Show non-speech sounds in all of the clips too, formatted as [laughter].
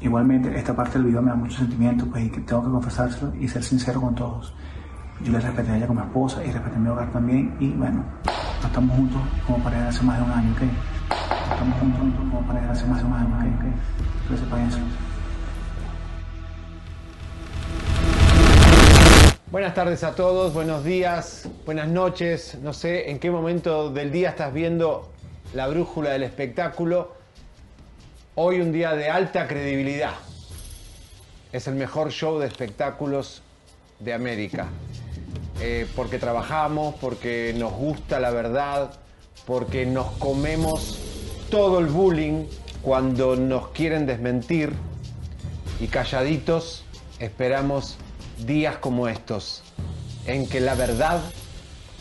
Igualmente, esta parte del video me da mucho sentimiento, pues, y tengo que confesárselo y ser sincero con todos. Yo le respeté a ella como esposa y respeté mi hogar también, y bueno, no estamos juntos como pareja hace más de un año, ¿ok? Estamos juntos como pareja hace más de un año, ¿ok? Que sepan eso. Buenas tardes a todos, buenos días, buenas noches. No sé en qué momento del día estás viendo la brújula del espectáculo. Hoy un día de alta credibilidad. Es el mejor show de espectáculos de América. Eh, porque trabajamos, porque nos gusta la verdad, porque nos comemos todo el bullying cuando nos quieren desmentir y calladitos esperamos días como estos en que la verdad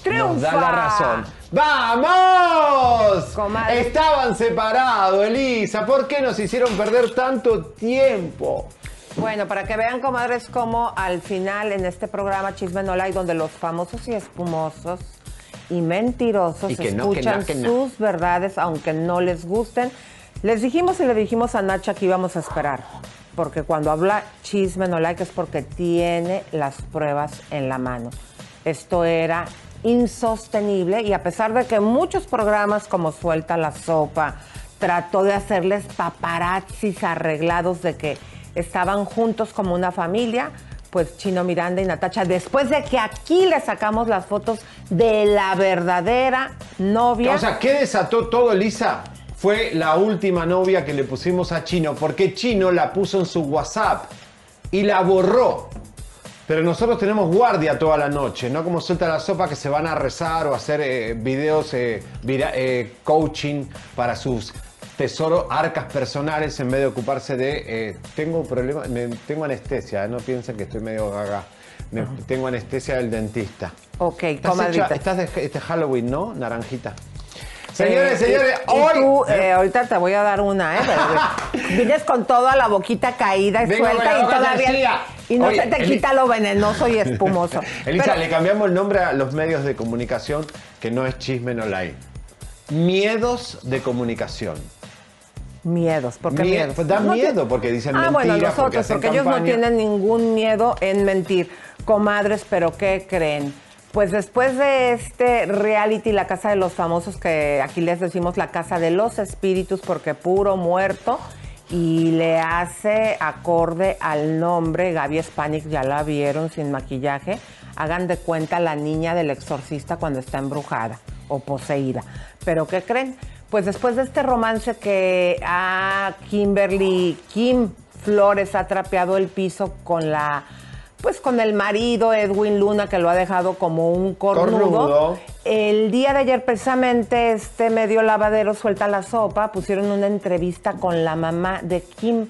nos da la razón. ¡Vamos! Comadre. Estaban separados, Elisa. ¿Por qué nos hicieron perder tanto tiempo? Bueno, para que vean, comadres, como al final en este programa Chisme No Like, donde los famosos y espumosos y mentirosos Y que no, que escuchan no, que no. sus verdades, aunque no les gusten. Les dijimos y le dijimos a Nacha que íbamos a esperar, porque cuando habla Chisme No Like es porque tiene las pruebas en la mano. Esto era insostenible y a pesar de que muchos programas como Suelta la Sopa trató de hacerles paparazzis arreglados de que estaban juntos como una familia, pues Chino Miranda y Natacha, después de que aquí le sacamos las fotos de la verdadera novia. O sea, ¿qué desató todo, Elisa? Fue la última novia que le pusimos a Chino, porque Chino la puso en su WhatsApp y la borró. Pero nosotros tenemos guardia toda la noche, no como suelta la sopa que se van a rezar o hacer eh, videos eh, vira- eh, coaching para sus tesoros, arcas personales en vez de ocuparse de eh, tengo un problema, me- tengo anestesia, no piensen que estoy medio gaga. Me- tengo anestesia del dentista. ok, Estás, hecha- estás de este Halloween, ¿no? Naranjita. Señores, Eh, señores, y- y hoy. tú, eh, ahorita te voy a dar una, ¿eh? Pero, [laughs] vienes con toda la boquita caída y suelta y todavía. torcida. Y no Oye, se te quita lo venenoso y espumoso. [laughs] Elisa, Pero- le cambiamos el nombre a los medios de comunicación que no es chisme no like. Miedos de comunicación. Miedos, ¿por qué Mie- miedos? pues da No miedo porque dicen Ah, bueno, mentiras, porque nosotros, hacen porque, ellos no tienen ningún miedo en mentir. Comadres, ¿pero qué creen? Pues después de este reality, La Casa de los Famosos, que aquí les decimos La Casa de los Espíritus, porque puro muerto, y le hace acorde al nombre, Gaby Spanik, ya la vieron sin maquillaje, hagan de cuenta la niña del exorcista cuando está embrujada o poseída. ¿Pero qué creen? Pues después de este romance que a Kimberly Kim Flores ha trapeado el piso con la pues con el marido Edwin Luna que lo ha dejado como un cornudo. Cornudo. El día de ayer precisamente este medio lavadero suelta la sopa, pusieron una entrevista con la mamá de Kim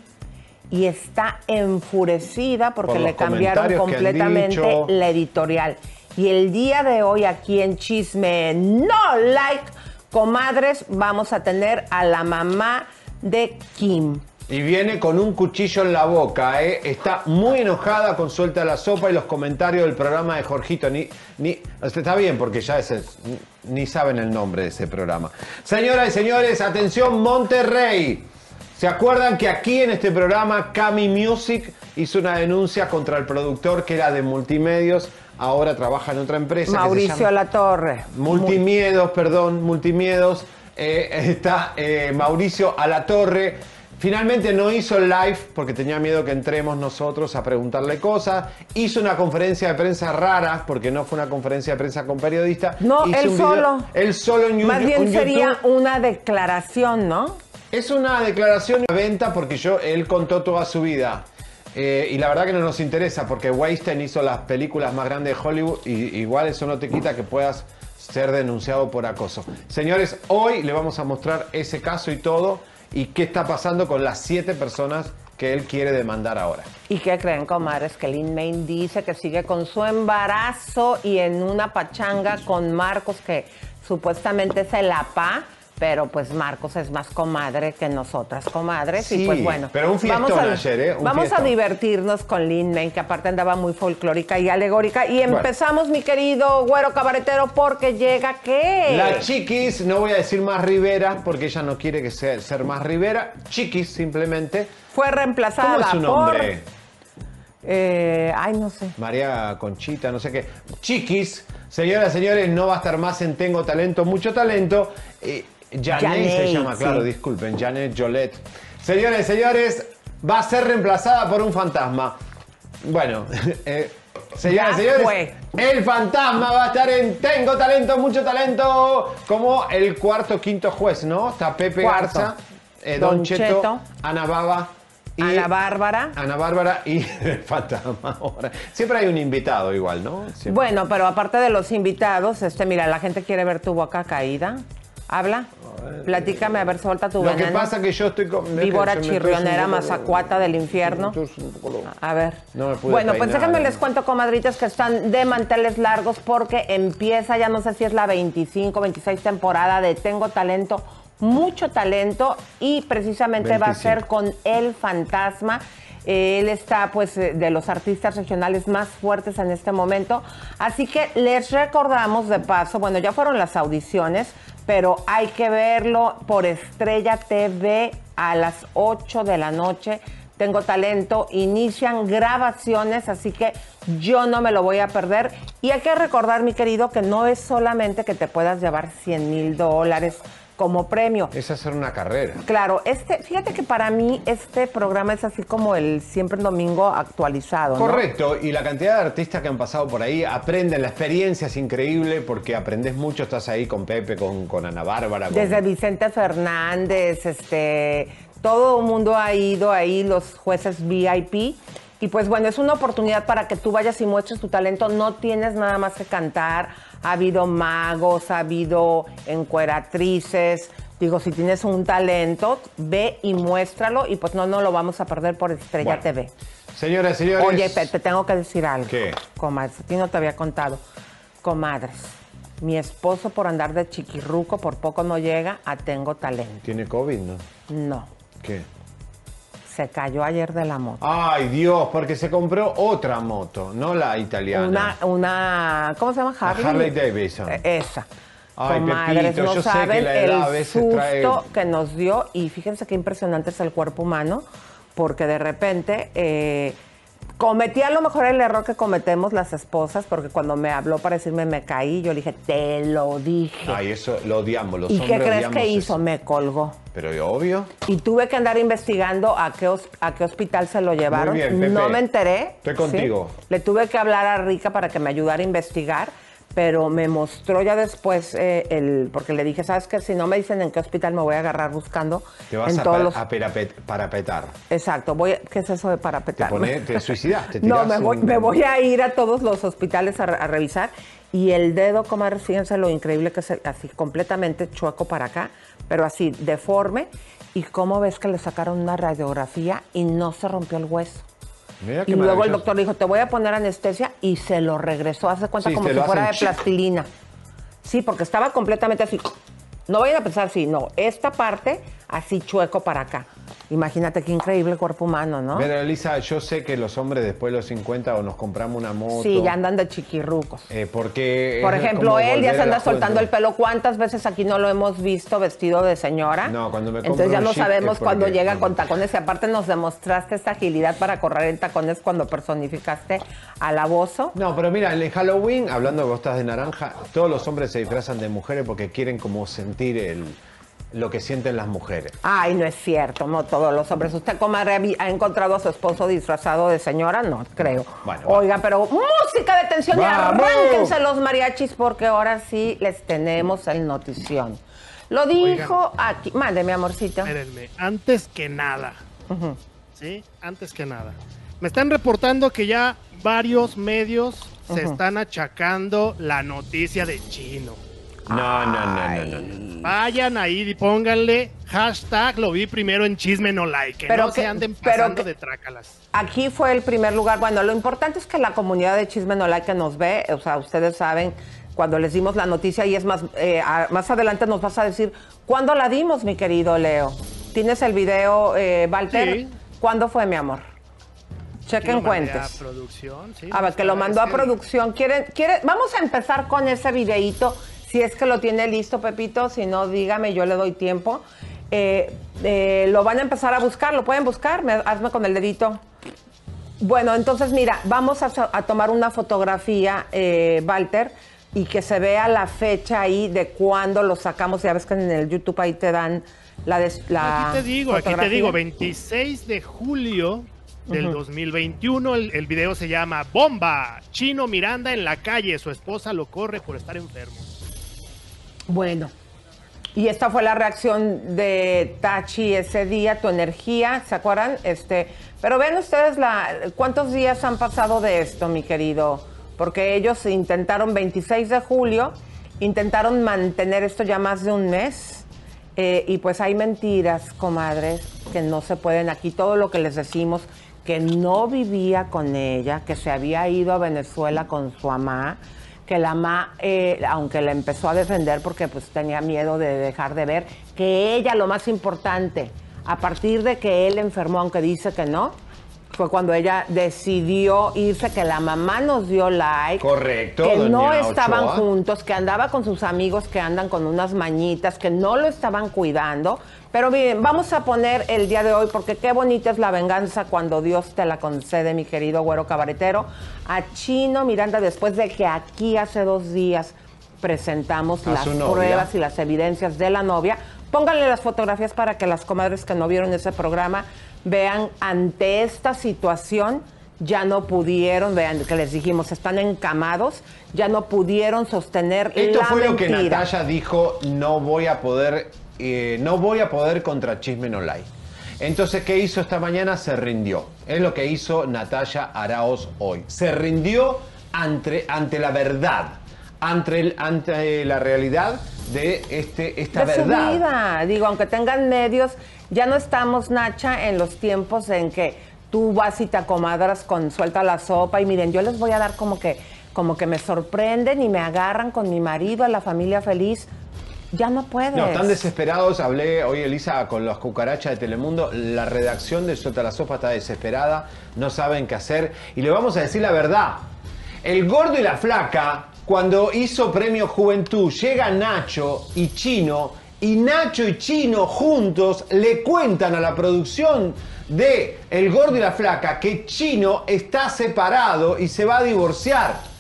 y está enfurecida porque Por le cambiaron completamente la editorial. Y el día de hoy aquí en Chisme No Like, comadres, vamos a tener a la mamá de Kim. Y viene con un cuchillo en la boca, ¿eh? Está muy enojada con Suelta la Sopa y los comentarios del programa de Jorgito. Ni, ni, está bien porque ya es el- ni saben el nombre de ese programa. Señoras y señores, atención Monterrey. ¿Se acuerdan que aquí en este programa Cami Music hizo una denuncia contra el productor que era de multimedios? Ahora trabaja en otra empresa. Mauricio llama- Latorre. Multimiedos, perdón, Multimiedos. Eh, está eh, Mauricio Alatorre. Finalmente no hizo el live porque tenía miedo que entremos nosotros a preguntarle cosas. Hizo una conferencia de prensa rara porque no fue una conferencia de prensa con periodistas. No, Hizo él un video- solo. Él solo en Más un bien YouTube. sería una declaración, ¿no? Es una declaración de venta porque yo, él contó toda su vida. Eh, y la verdad que no nos interesa porque Weinstein hizo las películas más grandes de Hollywood y igual eso no te quita que puedas ser denunciado por acoso. Señores, hoy le vamos a mostrar ese caso y todo y qué está pasando con las siete personas que él quiere demandar ahora. ¿Y qué creen, comadres? Que Lin Main dice que sigue con su embarazo y en una pachanga con Marcos, que supuestamente es el APA, pero pues Marcos es más comadre que nosotras, comadres. Sí, y pues bueno. pero un fiestón vamos a, ayer, ¿eh? Un vamos a fiestón. divertirnos con Lin Main, que aparte andaba muy folclórica y alegórica. Y Bueno. empezamos, mi querido güero cabaretero, porque llega qué. La Chiquis, no voy a decir más Rivera porque ella no quiere que sea, ser más Rivera. Chiquis simplemente. Fue reemplazada ¿Cómo es su por... nombre? eh, ay, no sé. María Conchita, no sé qué. Chiquis, señoras y señores, no va a estar más en Tengo Talento, mucho talento. Eh, Janet se llama, claro, sí. disculpen, Janet Jolet. Señores señores, va a ser reemplazada por un fantasma. Bueno, [laughs] eh, señoras y Ya señores, fue. el fantasma va a estar en Tengo Talento, mucho talento, como el cuarto, quinto juez, ¿no? Está Pepe Cuarto. Garza, eh, Don, Don Cheto, Cheto. Ana Baba. Y Ana Bárbara. Ana Bárbara y [laughs] el fantasma ahora. Siempre hay un invitado igual, ¿no? Siempre. Bueno, pero aparte de los invitados, este, mira, la gente quiere ver tu boca caída. Habla. Platícame, a ver, suelta tu Lo que veneno. pasa que yo estoy con... Víbora chirrionera, mazacuata del infierno. A ver. No me pude bueno, pues déjenme les cuento, comadritas, que están de manteles largos porque empieza, ya no sé si es la 25, 26 temporada de Tengo Talento, mucho talento y precisamente va a 25. ser con El Fantasma. Él está, pues, eh, de los artistas regionales más fuertes en este momento. Así que les recordamos de paso, bueno, ya fueron las audiciones, pero hay que verlo por Estrella TV a las 8 de la noche. Tengo talento, inician grabaciones, así que yo no me lo voy a perder. Y hay que recordar, mi querido, que no es solamente que te puedas llevar 100 mil dólares como premio. Es hacer una carrera. Claro, este, fíjate que para mí este programa es así como el siempre el domingo actualizado. ¿no? Correcto, y la cantidad de artistas que han pasado por ahí aprenden, la experiencia es increíble porque aprendes mucho, estás ahí con Pepe, con, con Ana Bárbara. con- Desde Vicente Fernández, este, todo el mundo ha ido ahí, los jueces VIP. Y pues bueno, es una oportunidad para que tú vayas y muestres tu talento. No tienes nada más que cantar. Ha habido magos, ha habido encueratrices. Digo, si tienes un talento, ve y muéstralo. Y pues no, no lo vamos a perder por Estrella Bueno, TV. Señoras señores. Oye, Pe, te tengo que decir algo. ¿Qué? Comadres, a ti no te había contado. Comadres, mi esposo por andar de chiquirruco por poco no llega a Tengo Talento. ¿Tiene COVID, no? No, ¿Qué? Se cayó ayer de la moto. Ay, Dios, porque se compró otra moto, no la italiana. Una, una, ¿cómo se llama? Harley. Harley Davidson. Eh, Esa. Ay, Comadres, Pepito, no yo sé que saben la edad el a veces susto trae- que nos dio y fíjense qué impresionante es el cuerpo humano porque de repente eh, cometí a lo mejor el error que cometemos las esposas porque cuando me habló para decirme me caí, yo le dije, te lo dije. Ay, eso lo odiamos, los ¿Y qué crees que hizo? eso. Me colgó. Pero obvio. Y tuve que andar investigando a qué, a qué hospital se lo llevaron. bien, Pepe. no me enteré. Estoy contigo. Le tuve que hablar a Rica para que me ayudara a investigar, pero me mostró ya después eh, el. Porque le dije, ¿sabes qué? Si no me dicen en qué hospital me voy a agarrar buscando. Te vas en a, todos pa- los- a perapet- parapetar. Exacto. Voy, a- ¿Qué es eso de Te, parapetar? pone, [laughs] te suicidaste. No, me voy, un- me voy a ir a todos los hospitales a, re- a revisar. Y el dedo, comadre, fíjense lo increíble que es así completamente chueco para acá, pero así deforme. Y cómo ves que le sacaron una radiografía y no se rompió el hueso. Mira Y luego el doctor dijo, te voy a poner anestesia y se lo regresó. Hace cuenta Sí, como si fuera de hacen plastilina. Sí, porque estaba completamente así. No vayan a pensar así, no. Esta parte así chueco para acá. Imagínate qué increíble cuerpo humano, ¿no? Pero Elisa, yo sé que los hombres después de los 50 o nos compramos una moto. Sí, ya andan de chiquirrucos. eh, porque Por ejemplo, él ya se anda soltando el pelo. ¿Cuántas veces aquí no lo hemos visto vestido de señora? No, cuando me Entonces ya no sabemos cuando llega con tacones. Y aparte nos demostraste esta agilidad para correr en tacones cuando personificaste al aboso. No, pero mira, en Halloween, hablando de vos estás de naranja, todos los hombres se disfrazan de mujeres porque quieren como sentir el, lo que sienten las mujeres. Ay, no es cierto, no todos los hombres. ¿Usted, comadre, ha- encontrado a su esposo disfrazado de señora? No, creo. Bueno. Oiga, pero música de tensión y arránquense los mariachis porque ahora sí les tenemos el notición. Lo dijo aquí. Mande, mi amorcito. Espérenme, antes que nada, ¿sí? Antes que nada. Me están reportando que ya varios medios se están achacando la noticia de Chino. No, no, no, no, no. Vayan ahí y pónganle hashtag lo vi primero en chisme no like. Que Pero no que- se anden pero pasando que- de trácalas. Aquí fue el primer lugar. Bueno, lo importante es que la comunidad de Chisme No Like que nos ve, o sea, ustedes saben cuando les dimos la noticia y es más, eh, a- más adelante nos vas a decir cuándo la dimos, mi querido Leo. ¿Tienes el video, eh, Walter? Sí. ¿Cuándo fue, mi amor? Chequen cuentes. A producción, sí, A ver, que lo mandó a producción. ¿Quiere, quiere, vamos a empezar con ese videíto. Si es que lo tiene listo, Pepito. Si no, dígame, yo le doy tiempo. Eh, eh, lo van a empezar a buscar. ¿Lo pueden buscar? Me- hazme con el dedito. Bueno, entonces mira, vamos a, tomar una fotografía, eh, Walter, y que se vea la fecha ahí de cuándo lo sacamos. Ya ves que en el YouTube ahí te dan la... des- la Aquí te digo, aquí te digo, 26 de julio del 2021, el, el video se llama Bomba, Chino Miranda en la calle, su esposa lo corre por estar enfermo. Bueno, y esta fue la reacción de Tachi ese día, tu energía, ¿se acuerdan? Este, pero ven ustedes la, cuántos días han pasado de esto, mi querido, porque ellos intentaron 26 de julio, intentaron mantener esto ya más de un mes. eh, y pues hay mentiras, comadres, que no se pueden aquí. Todo lo que les decimos, que no vivía con ella, que se había ido a Venezuela con su mamá, que la mamá, eh, aunque la empezó a defender porque pues tenía miedo de dejar de ver, que ella, lo más importante, a partir de que él enfermó, aunque dice que no, fue cuando ella decidió irse, que la mamá nos dio like. Correcto, Que no estaban juntos, que andaba con sus amigos que andan con unas mañitas, que no lo estaban cuidando. Pero miren, vamos a poner el día de hoy, porque qué bonita es la venganza cuando Dios te la concede, mi querido güero cabaretero. A Chino Miranda, después de que aquí hace dos días presentamos A las pruebas y las evidencias de la novia. Pónganle las fotografías para que las comadres que no vieron ese programa vean ante esta situación. Ya no pudieron, vean que les dijimos, están encamados, ya no pudieron sostener Esto la fue lo que. Natalia dijo, no voy a poder, eh, no voy a poder contra Chisme No. Entonces, ¿qué hizo esta mañana? Se rindió. Es lo que hizo Natalia Araoz hoy. Se rindió ante, ante la verdad, ante, la realidad de este, esta de su verdad. vida. Digo, aunque tengan medios, ya no estamos, Nacha, en los tiempos en que tú vas y te acomadras con suelta la sopa y miren, yo les voy a dar como que, como que me sorprenden y me agarran con mi marido a la familia feliz. Ya no puedes. No, están desesperados. Hablé hoy, Elisa, con las cucarachas de Telemundo. La redacción de Suelta la Sopa está desesperada. No saben qué hacer. Y le vamos a decir la verdad. El gordo y la flaca, cuando hizo Premio Juventud, llega Nacho y Chino. Y Nacho y Chino juntos le cuentan a la producción de El Gordo y la Flaca que Chino está separado y se va a divorciar.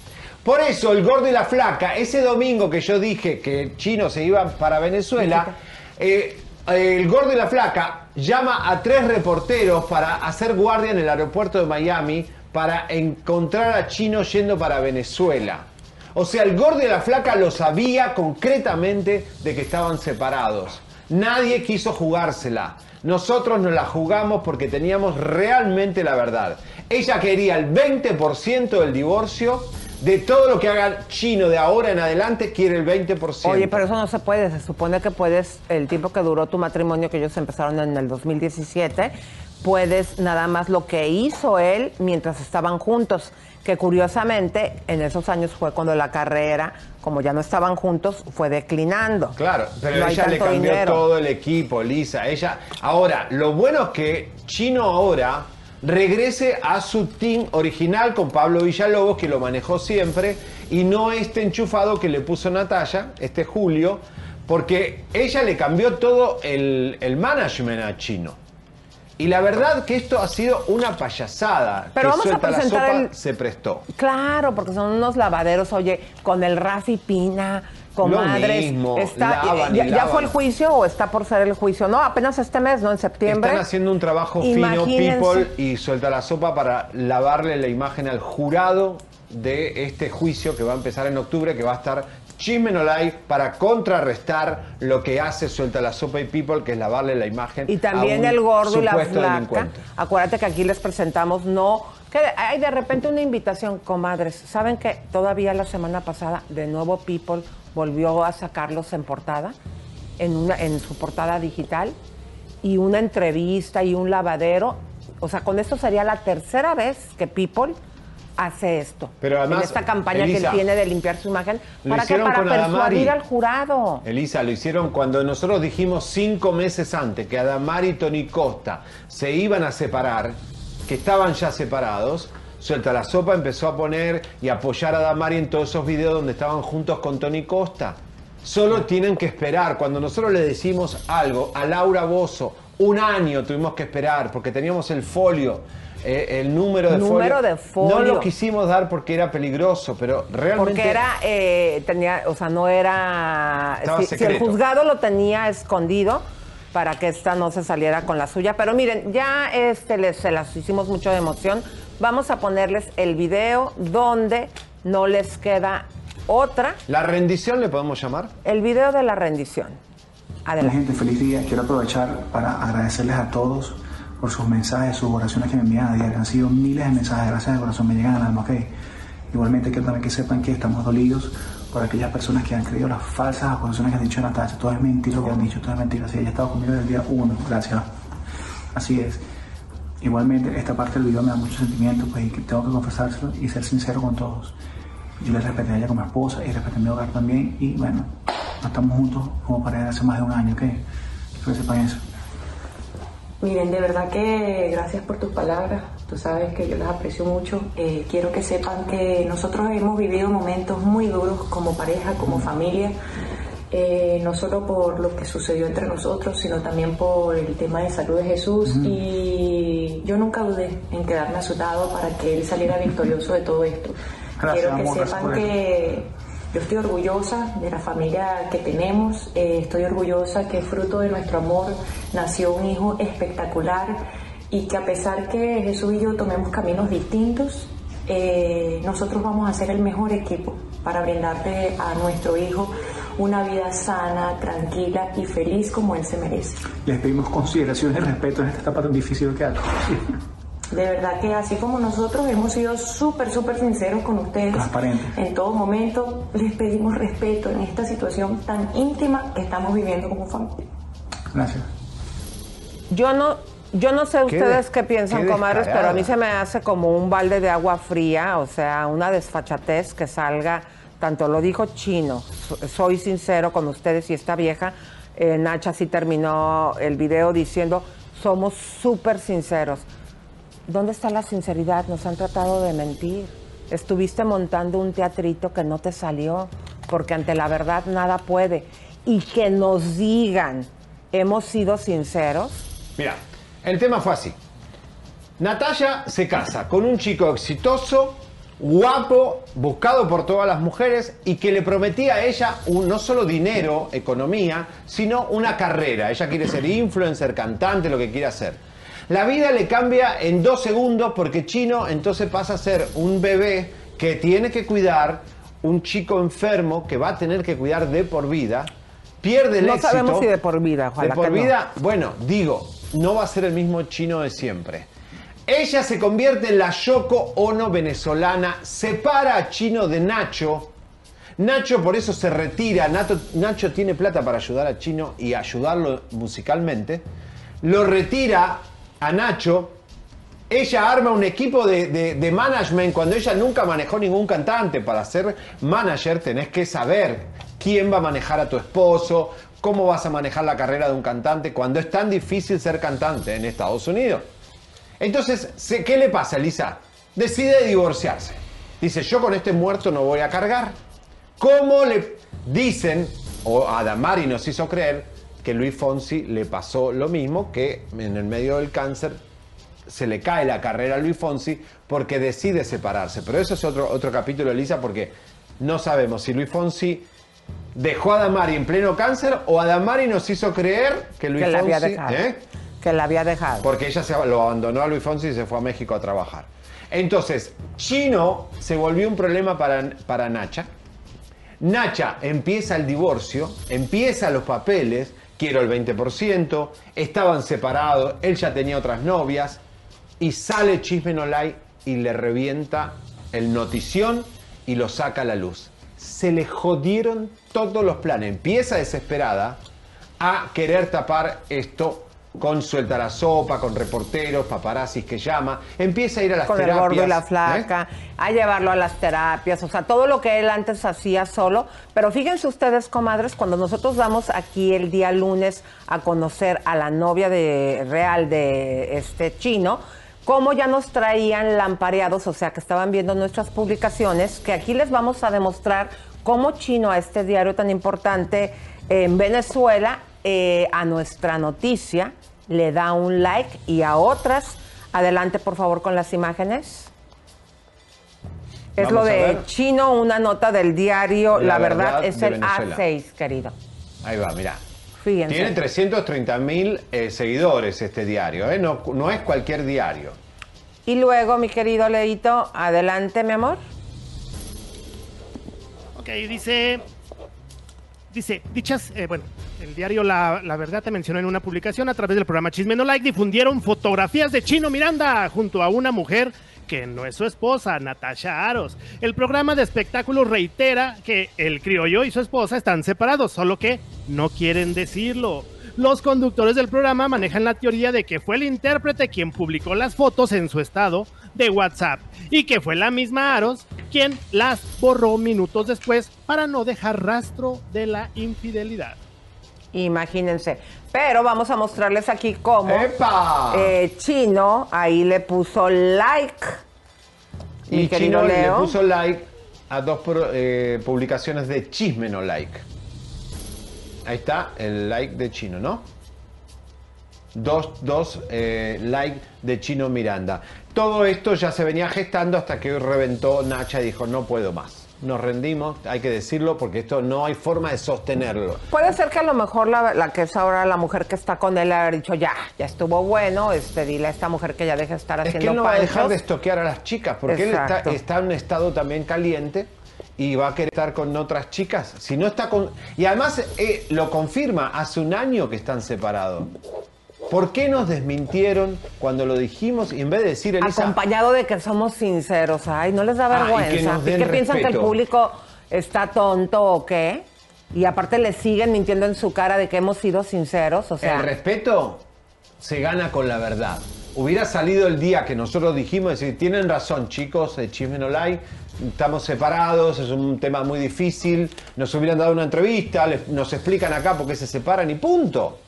Por eso el gordo y la flaca, ese domingo que yo dije que Chino se iba para Venezuela, eh, el gordo y la flaca llama a tres reporteros para hacer guardia en el aeropuerto de Miami para encontrar a Chino yendo para Venezuela. O sea, el gordo y la flaca lo sabía concretamente de que estaban separados. Nadie quiso jugársela. Nosotros nos la jugamos porque teníamos realmente la verdad. Ella quería el 20% del divorcio. De todo lo que haga Chino de ahora en adelante, quiere el 20%. Oye, pero eso no se puede. Se supone que puedes, el tiempo que duró tu matrimonio, que ellos empezaron en el 2017, puedes nada más lo que hizo él mientras estaban juntos, que curiosamente en esos años fue cuando la carrera, como ya no estaban juntos, fue declinando. Claro, pero No ella le cambió dinero. todo el equipo, Lisa. Ella. Ahora, lo bueno es que Chino ahora regrese a su team original con Pablo Villalobos, que lo manejó siempre, y no este enchufado que le puso Natalia, este Julio, porque ella le cambió todo el, el management a Chino. Y la verdad que esto ha sido una payasada. Pero que vamos a Suelta la presentar Sopa el- se prestó. Claro, porque son unos lavaderos, oye, con el Rafi Pina, comadres. mismo, está, lavan ya, fue el juicio o está por ser el juicio? No, apenas este mes, ¿no? En septiembre. Están haciendo un trabajo fino, people, y suelta la sopa para lavarle la imagen al jurado de este juicio que va a empezar en octubre, que va a estar Chismenolay para contrarrestar lo que hace Suelta la Sopa y People, que es lavarle la imagen Y también a un el gordo y la flaca. Acuérdate que aquí les presentamos, no, que hay de repente una invitación, comadres. ¿Saben que todavía la semana pasada, de nuevo People volvió a sacarlos en portada, en, una, en su portada digital, y una entrevista y un lavadero? O sea, con esto sería la tercera vez que People hace esto. Pero además, en esta campaña que él tiene de limpiar su imagen, para que para Adamari. persuadir al jurado. Elisa, lo hicieron cuando nosotros dijimos cinco meses antes que Adamar y Tony Costa se iban a separar, que estaban ya separados. Suelta la sopa empezó a poner y apoyar a Adamari en todos esos videos donde estaban juntos con Tony Costa. Solo tienen que esperar. Cuando nosotros le decimos algo a Laura Bozo, un año tuvimos que esperar porque teníamos el folio, eh, el número de Número folio. de folio. No lo quisimos dar porque era peligroso, pero realmente. Porque era, eh, tenía, o sea, no era. Si, si el juzgado lo tenía escondido para que esta no se saliera con la suya. Pero miren, ya este les, se las hicimos mucho de emoción. Vamos a ponerles el video donde no les queda otra. ¿La rendición le podemos llamar? El video de la rendición. Adelante. gente, feliz día. Quiero aprovechar para agradecerles a todos por sus mensajes, sus oraciones que me envían a diario. Han sido miles de mensajes, gracias de corazón, me llegan al alma, ok. Igualmente quiero también que sepan que estamos dolidos por aquellas personas que han creído las falsas acusaciones que han dicho Natalia. Todo es mentira lo que han dicho, todo es mentira. Sí, ella ha estado conmigo desde el día uno, gracias. Así es. Igualmente, esta parte del video me da mucho sentimiento, pues, y tengo que confesárselo y ser sincero con todos. Yo le respeté a ella como esposa y respeté mi hogar también, y bueno, no estamos juntos como pareja hace más de un año, quiero que sepan eso. Miren, de verdad que gracias por tus palabras. Tú sabes que yo las aprecio mucho. Eh, quiero que sepan que nosotros hemos vivido momentos muy duros como pareja, como familia. eh, no solo por lo que sucedió entre nosotros, sino también por el tema de salud de Jesús. Y yo nunca dudé en quedarme a su lado para que él saliera victorioso de todo esto. Gracias, Quiero que amor, sepan que yo estoy orgullosa de la familia que tenemos, eh, estoy orgullosa que fruto de nuestro amor nació un hijo espectacular y que a pesar que Jesús y yo tomemos caminos distintos, eh, nosotros vamos a ser el mejor equipo para brindarle a nuestro hijo una vida sana, tranquila y feliz como él se merece. Les pedimos consideración y respeto en esta etapa tan difícil que hay. De verdad que así como nosotros hemos sido súper, súper sinceros con ustedes Transparente. en todo momento, les pedimos respeto en esta situación tan íntima que estamos viviendo como familia. Gracias. Yo no, yo no sé Qué ustedes de- qué piensan, qué comadres, pero a mí se me hace como un balde de agua fría, o sea, una desfachatez que salga, tanto lo dijo Chino, so- soy sincero con ustedes y esta vieja, eh, Nacha sí terminó el video diciendo, somos súper sinceros. ¿Dónde está la sinceridad? Nos han tratado de mentir. Estuviste montando un teatrito que no te salió, porque ante la verdad nada puede. Y que nos digan, hemos sido sinceros. Mira, el tema fue así. Natalia se casa con un chico exitoso, guapo, buscado por todas las mujeres y que le prometía a ella no solo dinero, economía, sino una carrera. Ella quiere ser influencer, cantante, lo que quiere hacer. La vida le cambia en dos segundos porque Chino entonces pasa a ser un bebé que tiene que cuidar, un chico enfermo que va a tener que cuidar de por vida, pierde el No éxito. sabemos si de por vida, ojalá De por que no. vida, bueno, digo, no va a ser el mismo chino de siempre. Ella se convierte en la Yoko Ono venezolana, separa a Chino de Nacho. Nacho por eso se retira. Nato- Nacho tiene plata para ayudar a Chino y ayudarlo musicalmente. Lo retira a Nacho, ella arma un equipo de, de- de management cuando ella nunca manejó ningún cantante. Para ser manager tenés que saber quién va a manejar a tu esposo, cómo vas a manejar la carrera de un cantante cuando es tan difícil ser cantante en Estados Unidos. Entonces, ¿qué le pasa, Lisa? Decide divorciarse. Dice, yo con este muerto no voy a cargar. ¿Cómo le dicen, o a Damari nos hizo creer, que Luis Fonsi le pasó lo mismo, que en el medio del cáncer se le cae la carrera a Luis Fonsi porque decide separarse. Pero eso es otro, otro capítulo, Lisa, porque no sabemos si Luis Fonsi dejó a Damari en pleno cáncer o a Damari nos hizo creer que Luis que la había Fonsi... dejado. ¿eh? Que la había dejado. Porque ella se, lo abandonó a Luis Fonsi y se fue a México a trabajar. Entonces, Chino se volvió un problema para, para Nacha. Nacha empieza el divorcio, empieza los papeles, quiero el 20%, estaban separados, él ya tenía otras novias, y sale Chisme No y le revienta el notición y lo saca a la luz. Se le jodieron todos los planes. Empieza desesperada a querer tapar esto con suelta la sopa, con reporteros, paparazzis que llama. Empieza a ir a las con el terapias. gordo y la ¿eh? flaca, a llevarlo a las terapias, o sea, todo lo que él antes hacía solo. Pero fíjense ustedes, comadres, cuando nosotros vamos aquí el día lunes a conocer a la novia de real de este chino, cómo ya nos traían lampareados, o sea, que estaban viendo nuestras publicaciones, que aquí les vamos a demostrar cómo chino a este diario tan importante en Venezuela, eh, a nuestra noticia, le da un like y a otras Adelante, por favor, con las imágenes. Es Vamos lo de. Chino, una nota del diario La, La verdad, Verdad es el Venezuela. A6, querido. Ahí va, mira. Fíjense. Tiene 330 mil seguidores este diario, ¿eh? no, no es cualquier diario. Y luego, mi querido Leito, adelante, mi amor. Ok, dice. Dice, dichas, eh, bueno, el diario la, Verdad te mencionó en una publicación a través del programa Chisme No Like, difundieron fotografías de Chino Miranda junto a una mujer que no es su esposa, Natasha Aros. El programa de espectáculos reitera que el criollo y su esposa están separados, solo que no quieren decirlo. Los conductores del programa manejan la teoría de que fue el intérprete quien publicó las fotos en su estado de WhatsApp y que fue la misma Aros quien las borró minutos después para no dejar rastro de la infidelidad. Imagínense. Pero vamos a mostrarles aquí cómo ¡Epa! eh, Chino ahí le puso like. Mi Y querido Chino Leo. le puso like a dos eh, publicaciones de Chisme No Like. Ahí está el like de Chino, ¿no? Dos, dos eh, like de Chino Miranda. Todo esto ya se venía gestando hasta que hoy reventó Nacha y dijo, no puedo más. Nos rendimos, hay que decirlo, porque esto no hay forma de sostenerlo. Puede ser que a lo mejor la, la que es ahora la mujer que está con él le haber dicho, ya, ya estuvo bueno, este, dile a esta mujer que ya deje de estar Es haciendo que él no va a dejar panchos. de estoquear a las chicas, porque Exacto. él está, está en un estado también caliente y va a querer estar con otras chicas. Si no está con. Y además eh, lo confirma, hace un año que están separados. ¿Por qué nos desmintieron cuando lo dijimos y en vez de decir Elisa, Acompañado de que somos sinceros. Ay, no les da Ah, y que vergüenza. nos ¿Y qué piensan que el público está tonto o qué? Y aparte le siguen mintiendo en su cara de que hemos sido sinceros. O sea, el respeto se gana con la verdad? Hubiera salido el día que nosotros dijimos, decir, tienen razón chicos, de Chisme No Like, estamos separados, es un tema muy difícil, nos hubieran dado una entrevista, les- nos explican acá por qué se separan y punto.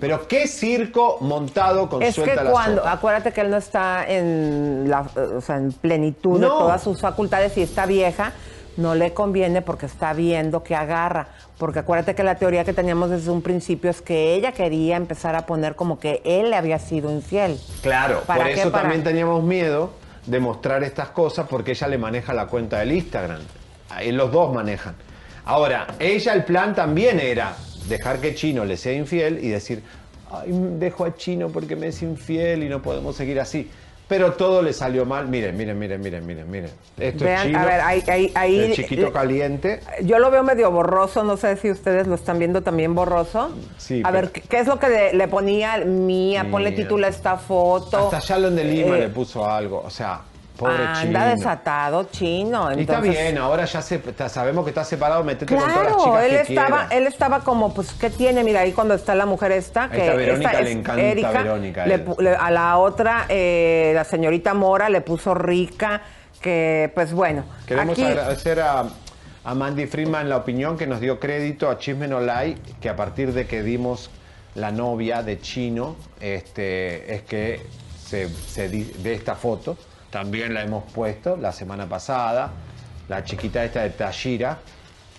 Pero qué circo montado con es que suelta la cuando, sopa. acuérdate que él no está en, la, o sea, en plenitud de todas sus facultades y está vieja, no le conviene porque está viendo que agarra. Porque acuérdate que la teoría que teníamos desde un principio es que ella quería empezar a poner como que él le había sido infiel. Claro, ¿Para por qué? eso Para- también teníamos miedo de mostrar estas cosas porque ella le maneja la cuenta del Instagram. Los dos manejan. Ahora, ella el plan también era dejar que Chino le sea infiel y decir, ay, dejo a Chino porque me es infiel y no podemos seguir así. Pero todo le salió mal. Miren, miren, miren, miren, miren, miren. Esto Vean, es Chino. a ver, ahí, ahí, ahí- el chiquito eh, caliente. Yo lo veo medio borroso, no sé si ustedes lo están viendo también borroso. Sí, A pero- ver, ¿qué, qué es lo que le, le ponía? Mía, ponle Mía. título a esta foto. Hasta Shalom de Lima Eh, le puso algo. O sea, pobre Anda chino. desatado, chino. Y está bien, ahora ya se, sabemos que está separado, metete con todas las Claro, chicas él que estaba, quieras. él estaba como, pues, ¿qué tiene? Mira, ahí cuando está la mujer esta, que está Verónica, esta le es encanta Erika, Verónica a le a la otra, eh, la señorita Mora, le puso rica, que, pues bueno. Queremos aquí, agradecer a, a Mandy Freeman la opinión que nos dio crédito a Chisme No Lie, que a partir de que dimos la novia de Chino, este, es que se, se di- de esta foto, también la hemos puesto la semana pasada, la chiquita esta de Tashira,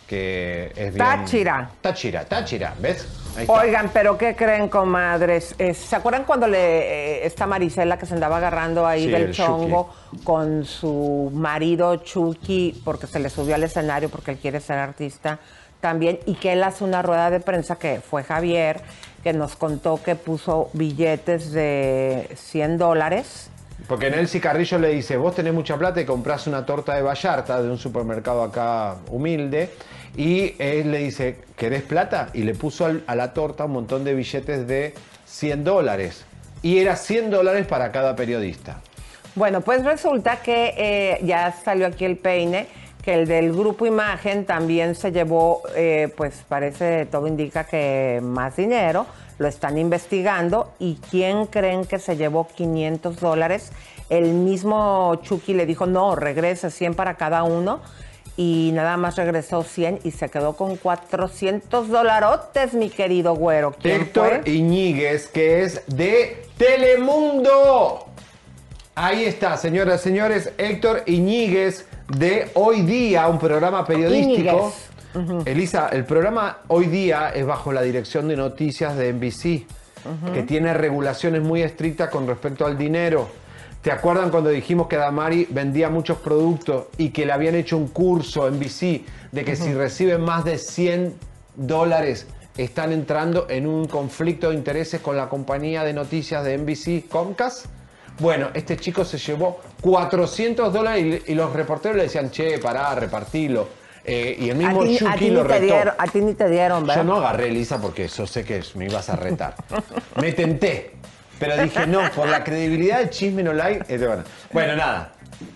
que es bien... Táchira. Táchira, Táchira, ¿ves? Ahí está. Oigan, pero ¿qué creen, comadres? Eh, ¿Se acuerdan cuando le eh, esta Marisela que se andaba agarrando ahí Sí, del el chongo con su marido Chucky porque se le subió al escenario porque él quiere ser artista también y que él hace una rueda de prensa que fue Javier que nos contó que puso billetes de 100 dólares. Porque Nelcy Carrillo le dice, vos tenés mucha plata y comprás una torta de Vallarta de un supermercado acá humilde. Y él le dice, ¿querés plata? Y le puso a la torta un montón de billetes de 100 dólares. Y era 100 dólares para cada periodista. Bueno, pues resulta que eh, ya salió aquí el peine, que el del grupo Imagen también se llevó, eh, pues parece, todo indica que más dinero, lo están investigando. ¿Y quién creen que se llevó 500 dólares? El mismo Chucky le dijo, no, regrese 100 para cada uno. Y nada más regresó 100 y se quedó con 400 dolarotes, mi querido güero. ¿Quién Héctor fue? Iñiguez, que es de Telemundo. Ahí está, señoras y señores, Héctor Iñiguez de Hoy Día, un programa periodístico. Elisa, el programa Hoy Día es bajo la dirección de noticias de NBC, que tiene regulaciones muy estrictas con respecto al dinero. ¿Te acuerdan cuando dijimos que Damari vendía muchos productos y que le habían hecho un curso en NBC de que si reciben más de 100 dólares están entrando en un conflicto de intereses con la compañía de noticias de NBC Comcast? Bueno, este chico se llevó 400 dólares y, y los reporteros le decían, che, pará, repartilo. Eh, y el A mismo a ti lo te retó. dieron, a ti ni te dieron, Yo ¿verdad? no agarré, Elisa, porque yo sé que me ibas a retar. Me tenté. Pero dije, no, por la credibilidad de Chisme No Like. es de verdad. Bueno, nada.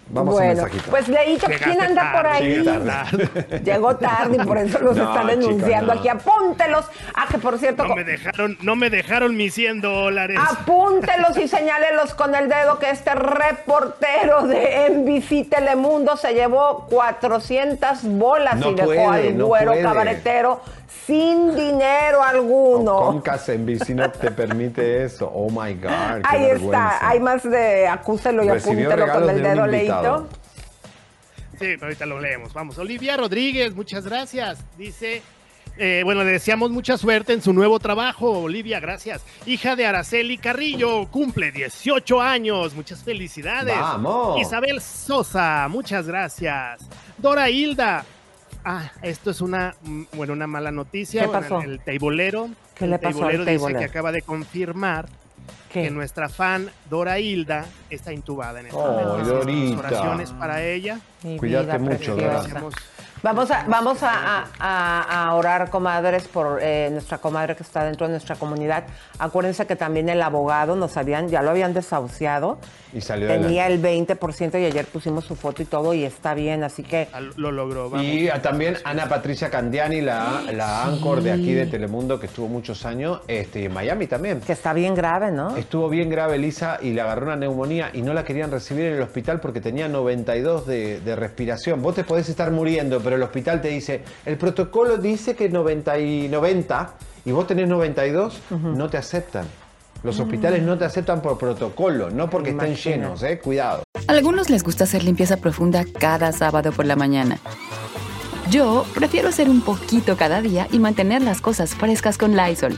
Vamos a un bueno, mensajito. pues Leito, ¿quién anda por tarde, ahí? llegué [laughs] Llegó tarde y por eso los No, están denunciando no. aquí. Apúntelos. Ah, que por cierto, No me dejaron, no me dejaron mis 100 dólares. apúntelos y señálelos con el dedo que este reportero de NBC Telemundo se llevó 400 bolas No y dejó puede, al no güero puede. cabaretero sin dinero alguno. Comcast en bici no te permite eso. Oh my God. qué Ahí vergüenza. está, hay más de acúselo y Recibió apúntelo con el dedo. Leito. Sí, pero ahorita lo leemos. Vamos, Olivia Rodríguez, muchas gracias. Dice, eh, bueno, le deseamos mucha suerte en su nuevo trabajo. Olivia, gracias. Hija de Araceli Carrillo, cumple 18 años. Muchas felicidades. ¡Vamos! Isabel Sosa, muchas gracias. Dora Hilda. Ah, esto es una, mm, bueno, una mala noticia. ¿Qué pasó? El, teibolero. ¿Qué el le pasó teibolero dice teibolero? que acaba de confirmar ¿Qué? que nuestra fan Dora Hilda está intubada en este Ay, momento. Oraciones para ella. Mi Cuídate vida mucho, preciosa. Vamos a, vamos a, a- a- a orar, comadres, por eh, nuestra comadre que está dentro de nuestra comunidad. Acuérdense que también el abogado nos habían, ya lo habían desahuciado. Y salió Tenía adelante. el 20% y ayer pusimos su foto y todo y está bien, así que Al- Lo logró. Vamos. Y ah, también Ana Patricia Candiani, la, la anchor de aquí de Telemundo, que estuvo muchos años, este, y en Miami también. que está bien grave, ¿no? Estuvo bien grave Lisa y le agarró una neumonía y no la querían recibir en el hospital porque tenía 92 de, de respiración. Vos te podés estar muriendo, pero el hospital te dice, el protocolo dice que 90 y 90 y vos tenés 92, no te aceptan. Los hospitales no te aceptan por protocolo, no porque estén llenos, eh, cuidado. Algunos les gusta hacer limpieza profunda cada sábado por la mañana. Yo prefiero hacer un poquito cada día y mantener las cosas frescas con Lysol.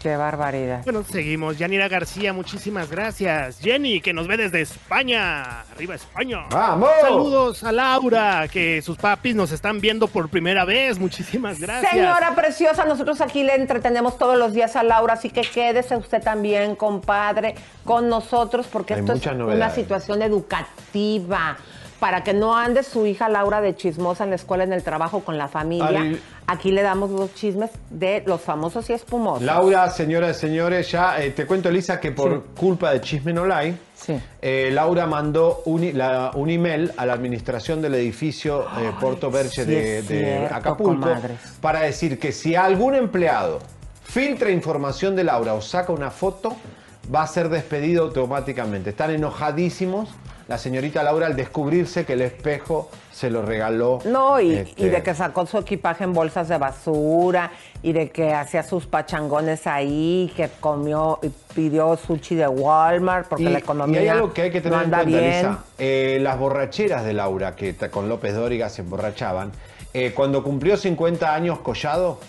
Qué barbaridad. Bueno, seguimos. Yanira García, muchísimas gracias. Jenny, que nos ve desde España. Arriba España. ¡Vamos! Saludos a Laura, que sus papis nos están viendo por primera vez. Muchísimas gracias. Señora preciosa, nosotros aquí le entretenemos todos los días a Laura, así que quédese usted también, compadre, con nosotros, porque Hay esto es una situación educativa. Para que no ande su hija Laura de chismosa en la escuela, en el trabajo, con la familia. Al- Aquí le damos los chismes de los famosos y espumosos. Laura, señoras y señores, ya eh, te cuento, Elisa, que por culpa de Chisme No Like, Sí. eh, Laura mandó un, i- la- un email a la administración del edificio eh, Porto Verche sí de, de Acapulco comadres. para decir que si algún empleado filtra información de Laura o saca una foto, va a ser despedido automáticamente. Están enojadísimos la señorita Laura al descubrirse que el espejo se lo regaló. No, y, este, y de que sacó su equipaje en bolsas de basura, y de que hacía sus pachangones ahí, que comió y pidió sushi de Walmart, porque Y- la economía y hay algo que hay que tener no en cuenta. Elisa. Eh, las borracheras de Laura, que con López Dóriga se emborrachaban, eh, cuando cumplió 50 años Collado,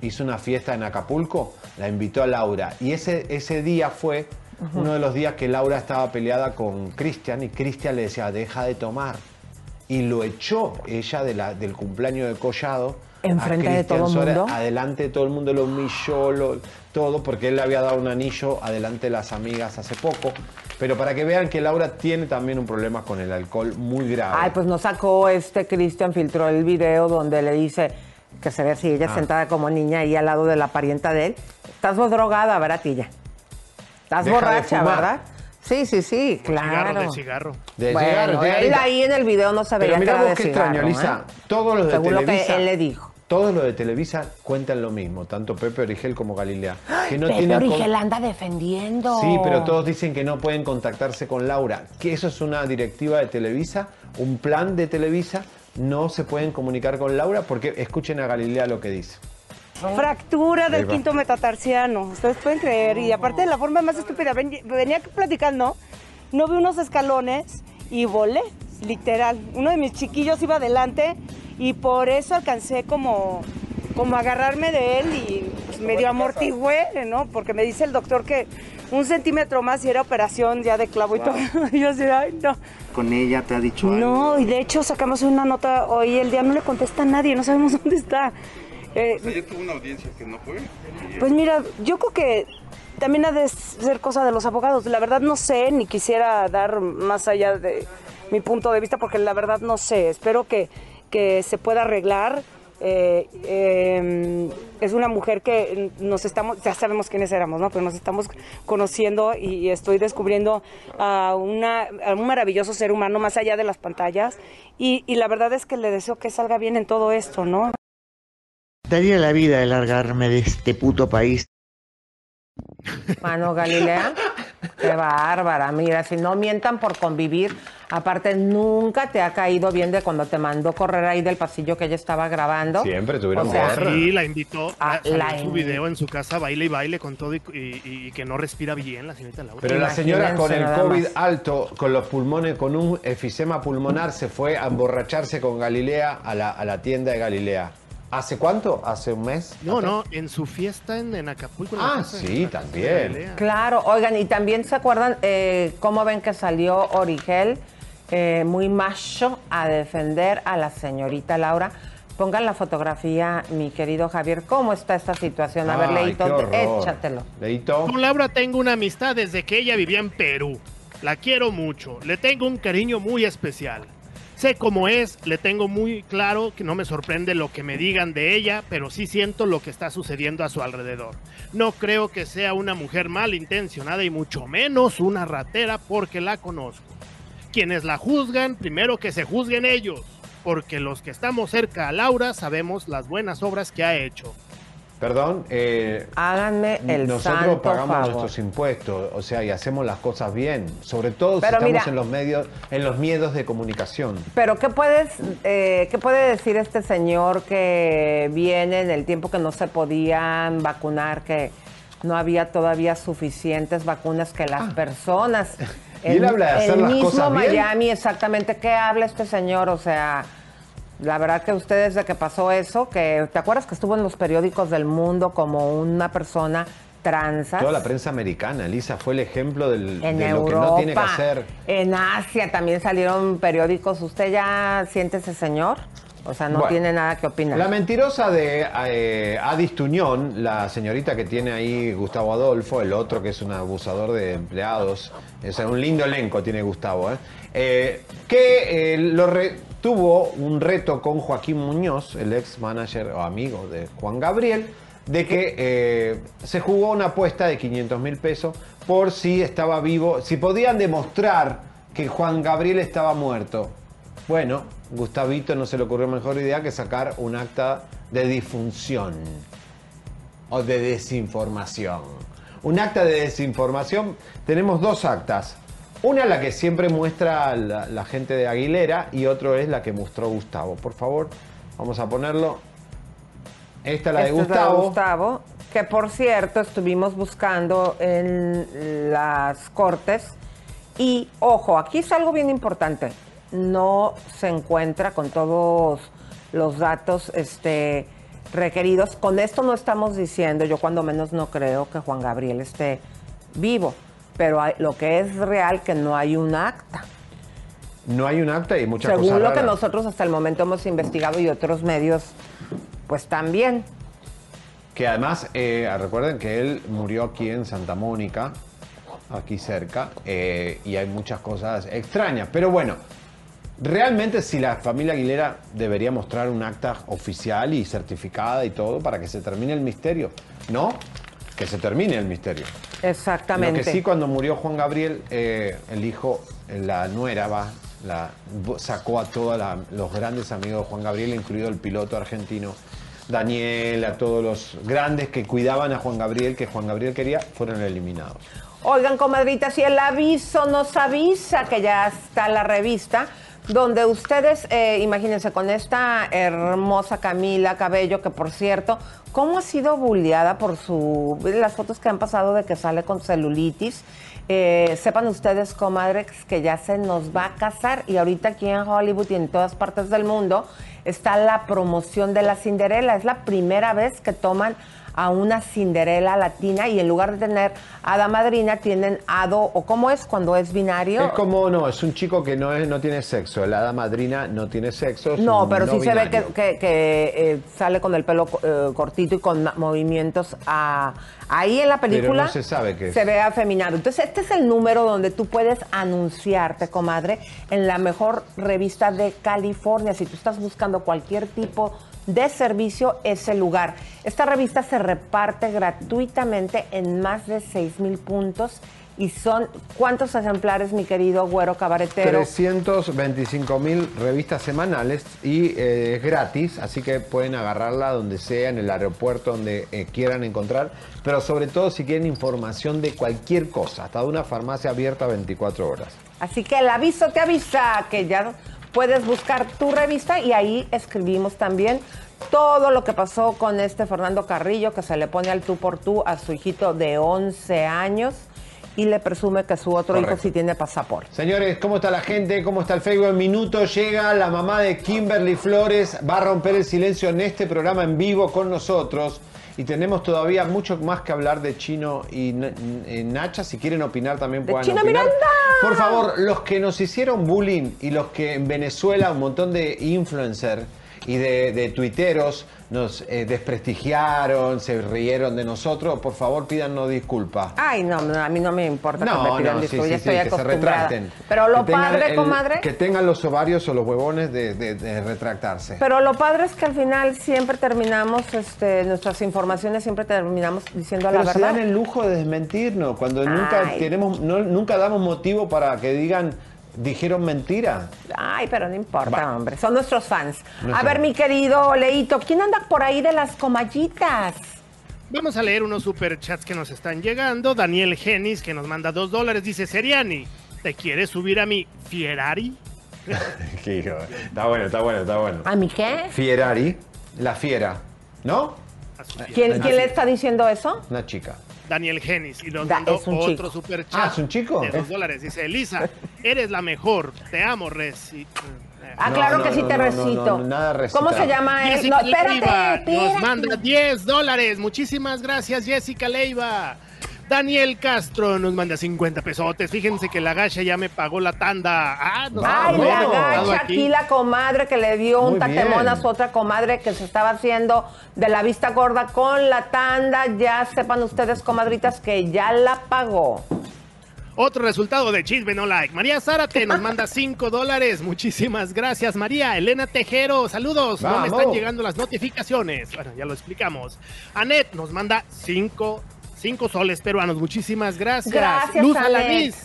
hizo una fiesta en Acapulco, la invitó a Laura. Y ese, ese día fue uno de los días que Laura estaba peleada con Cristian y Cristian le decía, deja de tomar. Y lo echó ella de la- del cumpleaños de Collado. ¿Enfrente de todo Suárez, mundo? Adelante de todo el mundo lo humilló, lo- todo, porque él le había dado un anillo adelante de las amigas hace poco. Pero para que vean que Laura tiene también un problema con el alcohol muy grave. Ay, pues no sacó este Cristian, filtró el video donde le dice que se ve así, ella Ah. sentada como niña ahí al lado de la parienta de él. Estás vos drogada, ¿verdad, tía? Estás Deja de borracha. ¿verdad? Sí, sí, sí, Cigarro claro. de cigarro. De bueno, cigarro, él cigarrito. ahí en el video no se veía Pero vos de qué extraño, cigarro, Lisa. ¿eh? Todos los de Según lo que Televisa. él le dijo. Todos los de Televisa cuentan lo mismo, tanto Pepe Origel como Galilea. Que no Pepe tiene Origel anda defendiendo. Sí, pero todos dicen que no pueden contactarse con Laura. Que eso es una directiva de Televisa, un plan de Televisa. No se pueden comunicar con Laura porque escuchen a Galilea lo que dice. Fractura del quinto metatarsiano. Ustedes pueden creer. Y aparte de la forma más estúpida, ven- venía platicando, no vi unos escalones y volé, literal. Uno de mis chiquillos iba adelante y por eso alcancé como, como agarrarme de él y pues, medio amortigüé, ¿no? Porque me dice el doctor que un centímetro más y era operación ya de clavo y todo. [laughs] Y yo así, ay, no. con ella te ha dicho algo? No, y de hecho sacamos una nota hoy, el día no le contesta a nadie, no sabemos [laughs] dónde está. Eh, Ayer tuvo una audiencia que no fue. pues mira, yo creo que también ha de ser cosa de los abogados. La verdad no sé, ni quisiera dar más allá de mi punto de vista, porque la verdad no sé. Espero que, que se pueda arreglar. Eh, eh, es una mujer que nos estamos, ya sabemos quiénes éramos, ¿no? Pero nos estamos conociendo y estoy descubriendo a, una, a un maravilloso ser humano más allá de las pantallas. Y, y la verdad es que le deseo que salga bien en todo esto, ¿no? Daría la vida de largarme de este puto país. Mano Galilea, qué bárbara. Mira, si no mientan por convivir, aparte nunca te ha caído bien de cuando te mandó correr ahí del pasillo que ella estaba grabando. Siempre tuvieron O sea. Sí, la invitó Ah, a salió la su in- video en su casa, baile y baile con todo y, y- y que no respira bien la señorita Laura. Pero la señora con el COVID alto, con los pulmones, con un efisema pulmonar, se fue a emborracharse con Galilea a la, a la tienda de Galilea. ¿Hace cuánto? ¿Hace un mes? No, no, en su fiesta en, en Acapulco. en Ah, sí, también. Claro, oigan, y también se acuerdan eh, cómo ven que salió Origel eh, muy macho a defender a la señorita Laura. Pongan la fotografía, mi querido Javier. ¿Cómo está esta situación? A ver, Ay, Leito, échatelo. Leito. Con Laura tengo una amistad desde que ella vivía en Perú. La quiero mucho, le tengo un cariño muy especial. Sé cómo es, le tengo muy claro que no me sorprende lo que me digan de ella, pero sí siento lo que está sucediendo a su alrededor. No creo que sea una mujer malintencionada y mucho menos una ratera porque la conozco. Quienes la juzgan, primero que se juzguen ellos, porque los que estamos cerca a Laura sabemos las buenas obras que ha hecho. Perdón, eh, Háganme el nosotros santo pagamos favor. nuestros impuestos, o sea, y hacemos las cosas bien. Sobre todo Pero si estamos en los medios, en los miedos de comunicación. Pero ¿qué puedes, eh, qué puede decir este señor que viene en el tiempo que no se podían vacunar, que no había todavía suficientes vacunas que las personas? Ah. Y él habla de hacer el las mismo cosas bien. Miami, exactamente. ¿Qué habla este señor? O sea, la verdad que ustedes de que pasó eso, que te acuerdas que estuvo en los periódicos del mundo como una persona tranzas. Toda la prensa americana, Lisa, fue el ejemplo del, en de Europa, lo que no tiene que hacer. en Asia también salieron periódicos. ¿Usted ya siente ese señor? O sea, no Bueno, tiene nada que opinar. La mentirosa de eh, Adis Tuñón, la señorita que tiene ahí Gustavo Adolfo, el otro que es un abusador de empleados, es un lindo elenco tiene Gustavo, ¿eh? Eh, que eh, lo re- tuvo un reto con Joaquín Muñoz, el ex manager o amigo de Juan Gabriel, de que eh, se jugó una apuesta de 500 mil pesos por si estaba vivo, si podían demostrar que Juan Gabriel estaba muerto. Bueno, Gustavito no se le ocurrió mejor idea que sacar un acta de disfunción o de desinformación. Un acta de desinformación, tenemos dos actas. Una la que siempre muestra la, la gente de Aguilera y otro es la que mostró Gustavo. Por favor, vamos a ponerlo. Esta es la de Esta es Gustavo. Gustavo, que por cierto estuvimos buscando en las cortes. Y ojo, aquí es algo bien importante. No se encuentra con todos los datos este, requeridos. Con esto no estamos diciendo, yo cuando menos no creo que Juan Gabriel esté vivo. Pero hay- lo que es real que no hay un acta. No hay un acta y muchas Según cosas lo que nosotros hasta el momento hemos investigado y otros medios, pues también. Que además, eh, recuerden que él murió aquí en Santa Mónica, aquí cerca, eh, y hay muchas cosas extrañas. Pero bueno, realmente si la familia Aguilera debería mostrar un acta oficial y certificada y todo para que se termine el misterio, ¿no? Que se termine el misterio. Exactamente. Lo que sí, cuando murió Juan Gabriel, eh, el hijo, la nuera, va, la, sacó a todos los grandes amigos de Juan Gabriel, incluido el piloto argentino Daniel, a todos los grandes que cuidaban a Juan Gabriel, que Juan Gabriel quería, fueron eliminados. Oigan, comadritas, si el aviso nos avisa que ya está la revista, donde ustedes, eh, imagínense, con esta hermosa Camila Cabello, que por cierto, ¿cómo ha sido bulleada por su. las fotos que han pasado de que sale con celulitis? Eh, sepan ustedes, comadres, que ya se nos va a casar y ahorita aquí en Hollywood y en todas partes del mundo está la promoción de la Cinderela. Es la primera vez que toman a una Cinderela latina y en lugar de tener hada madrina tienen hado o cómo es cuando es binario. Es como, no, es un chico que no, es, no tiene sexo. El hada madrina no tiene sexo. No, pero sí se ve que, que- que, eh, sale con el pelo eh, cortito y con movimientos a- ahí en la película. no se sabe qué es. Se ve afeminado. Entonces, este es el número donde tú puedes anunciarte, comadre, en la mejor revista de California. Si tú estás buscando cualquier tipo de servicio, es el lugar. Esta revista se reparte gratuitamente en más de 6 mil puntos. Y son, ¿cuántos ejemplares, mi querido güero cabaretero? 325 mil revistas semanales y eh, es gratis, así que pueden agarrarla donde sea, en el aeropuerto, donde eh, quieran encontrar, pero sobre todo si quieren información de cualquier cosa, hasta de una farmacia abierta 24 horas. Así que el aviso te avisa que ya puedes buscar tu revista y ahí escribimos también todo lo que pasó con este Fernando Carrillo que se le pone al tú por tú a su hijito de 11 años y le presume que su otro hijo sí tiene pasaporte. Señores, ¿cómo está la gente? ¿Cómo está el Facebook? En minuto llega la mamá de Kimberly Flores, va a romper el silencio en este programa en vivo con nosotros. Y tenemos todavía mucho más que hablar de Chino y y Nacha. Si quieren opinar también ¡De puedan Chino opinar. Miranda! Por favor, los que nos hicieron bullying y los que en Venezuela un montón de influencers y de, de tuiteros nos eh, desprestigiaron, se rieron de nosotros, por favor pídanos disculpas. Ay, no, no, a mí no me importa que me No, pidan no, disculpas, sí, ya sí, estoy que se retracten. Pero lo padre, el- comadre, Que tengan los ovarios o los huevones de, de- de retractarse. pero lo padre es que al final siempre terminamos, este, nuestras informaciones siempre terminamos diciendo Pero la se verdad. dan el lujo de desmentirnos cuando nunca tenemos, no- nunca damos motivo para que digan dijeron mentira. Ay, pero no importa, hombre. Son nuestros fans. Nuestro- A ver, mi querido Leito, ¿quién anda por ahí de las comallitas? Vamos a leer unos superchats que nos están llegando. Daniel Genis, que nos manda dos dólares, dice, Seriani, ¿te quieres subir a mi Ferrari? [laughs] Qué hijo. Está bueno, está bueno, está bueno. ¿A mí qué? Fierari, la fiera, ¿no? ¿Quién, quién le está diciendo eso? Una chica. Daniel Genis y nos Da- mandó otro chico. superchat Ah, ¿es un chico? de dos dólares. Dice, Elisa, [laughs] eres la mejor. Te amo, Res. Y, Ah, No, claro no, que sí no, te recito. no, nada. ¿Cómo se llama él? Jessica No, espérate, Leiva espérate. nos manda 10 dólares. Muchísimas gracias, Jessica Leiva. Daniel Castro nos manda 50 pesotes. Fíjense que la gacha ya me pagó la tanda. Ah, Ay, no la gacha aquí, la comadre que le dio un Muy tatemón bien. a su otra comadre que se estaba haciendo de la vista gorda con la tanda. Ya sepan ustedes, comadritas, que ya la pagó. Otro resultado de Chisme No Like. María Zárate nos manda 5 dólares. Muchísimas gracias, María. Elena Tejero, saludos. No me Vamos. están llegando las notificaciones. Bueno, ya lo explicamos. Anet nos manda 5 cinco soles peruanos. Muchísimas gracias. Gracias, Luz Anet. Alanis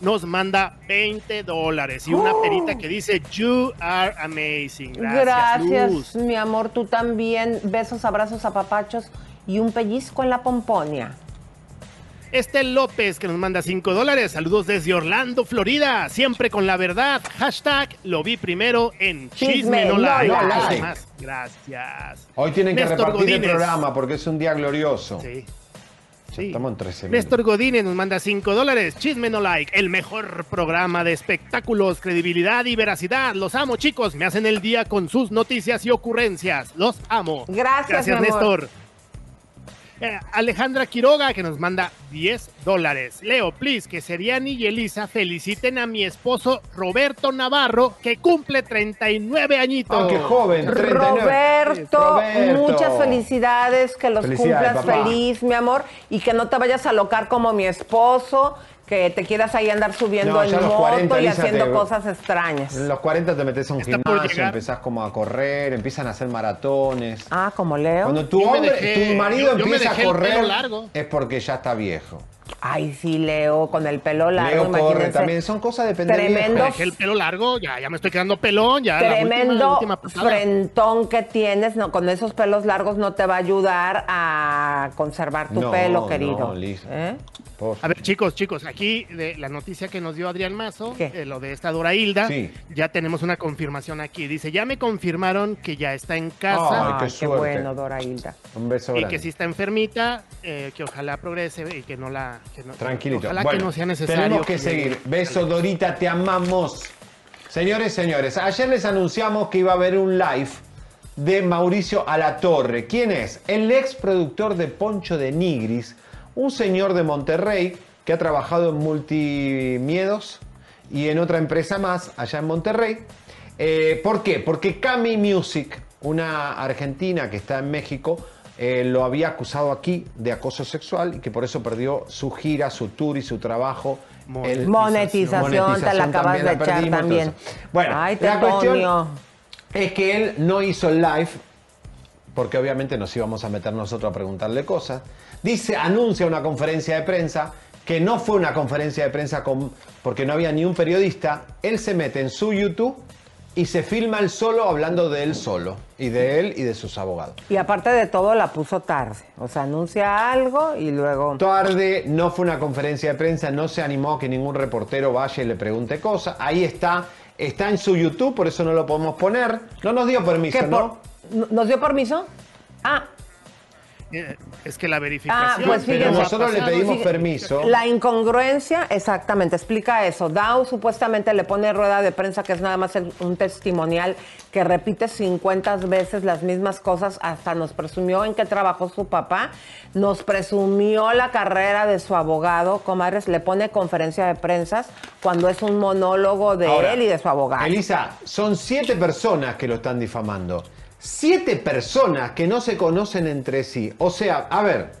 nos manda 20 dólares y una Oh. perita que dice You are amazing. Gracias, Gracias, Luz. mi amor. Tú también. Besos, abrazos, apapachos y un pellizco en la pomponia. Estel López que nos manda 5 dólares. Saludos desde Orlando, Florida. Siempre con la verdad. Hashtag lo vi primero en Chisme Chisme No más Gracias. Hoy tienen que Néstor repartir el programa porque es un día glorioso. Sí. Estamos en 13 minutos. Néstor Godínez nos manda 5 dólares. Chisme No Like, el mejor programa de espectáculos, credibilidad y veracidad. Los amo, chicos. Me hacen el día con sus noticias y ocurrencias. Los amo. Gracias, Gracias, mi amor. Néstor. Eh, Alejandra Quiroga que nos manda 10 dólares. Leo, please, que Seriani y Elisa feliciten a mi esposo Roberto Navarro, que cumple 39 añitos. Qué joven, 39. Roberto, Roberto. muchas felicidades, que los Felicidades, cumplas papá. feliz, mi amor, y que no te vayas a locar como mi esposo, que te quieras ahí andar subiendo No, los moto 40, y haciendo te- cosas extrañas. En los 40 te metes a un Está gimnasio, empezás como a correr, empiezan a hacer maratones. Ah, como Leo. Cuando tu hombre, dejé- tu marido yo- yo me empieza a el correr largo. es porque ya está viejo. Ay, sí, Leo, con el pelo largo, Leo corre también, son cosas del Tremendo. Dejé el pelo largo, ya, ya me estoy quedando pelón, ya. la última- Tremendo la última frentón que tienes, no, con esos pelos largos no te va a ayudar a conservar tu No, pelo, no, querido. Lisa. ¿Eh? A ver, chicos, chicos, aquí de la noticia que nos dio Adrián Mazo, eh, lo de esta Dora Hilda, Sí. ya tenemos una confirmación aquí. Dice, ya me confirmaron que ya está en casa qué Ay, qué, suerte. bueno, Dora Hilda. Un beso y grande. que si está enfermita, eh, que ojalá progrese y que no la... que no- Tranquilito. Ojalá Bueno, que no sea necesario. Tenemos que seguir. Beso, Dorita, te amamos. Señores, señores, ayer les anunciamos que iba a haber un live de Mauricio Alatorre. ¿Quién es? El ex productor de Poncho de Nigris, un señor de Monterrey que ha trabajado en Multimiedos y en otra empresa más allá en Monterrey. Eh, ¿Por qué? Porque Cami Music, una argentina que está en México, eh, lo había acusado aquí de acoso sexual y que por eso perdió su gira, su tour y su trabajo. El- Monetización, te la acabas también de la echar perdimos, también. entonces. Bueno, Ay, la cuestión es que él no hizo el live porque obviamente nos íbamos a meter nosotros a preguntarle cosas. Dice, anuncia una conferencia de prensa que no fue una conferencia de prensa con, porque no había ni un periodista. Él se mete en su YouTube y se filma él solo hablando de él solo y de él y de sus abogados. Y aparte de todo, la puso tarde. O sea, anuncia algo y luego. Tarde, no fue una conferencia de prensa, no se animó a que ningún reportero vaya y le pregunte cosas. Ahí está, está en su YouTube, por eso no lo podemos poner. No nos dio permiso, ¿Qué ¿no? por- ¿Nos dio permiso? Ah, es que la verificación... Ah, pues Pero fíjense. nosotros le pedimos permiso. La incongruencia, exactamente, explica eso. Dow supuestamente le pone rueda de prensa, que es nada más el- un testimonial que repite 50 veces las mismas cosas, hasta nos presumió en qué trabajó su papá, nos presumió la carrera de su abogado, comadres, le pone conferencia de prensa cuando es un monólogo de Ahora, él y de su abogado. Elisa, son siete personas que lo están difamando. Siete personas que no se conocen entre sí. O sea, a ver,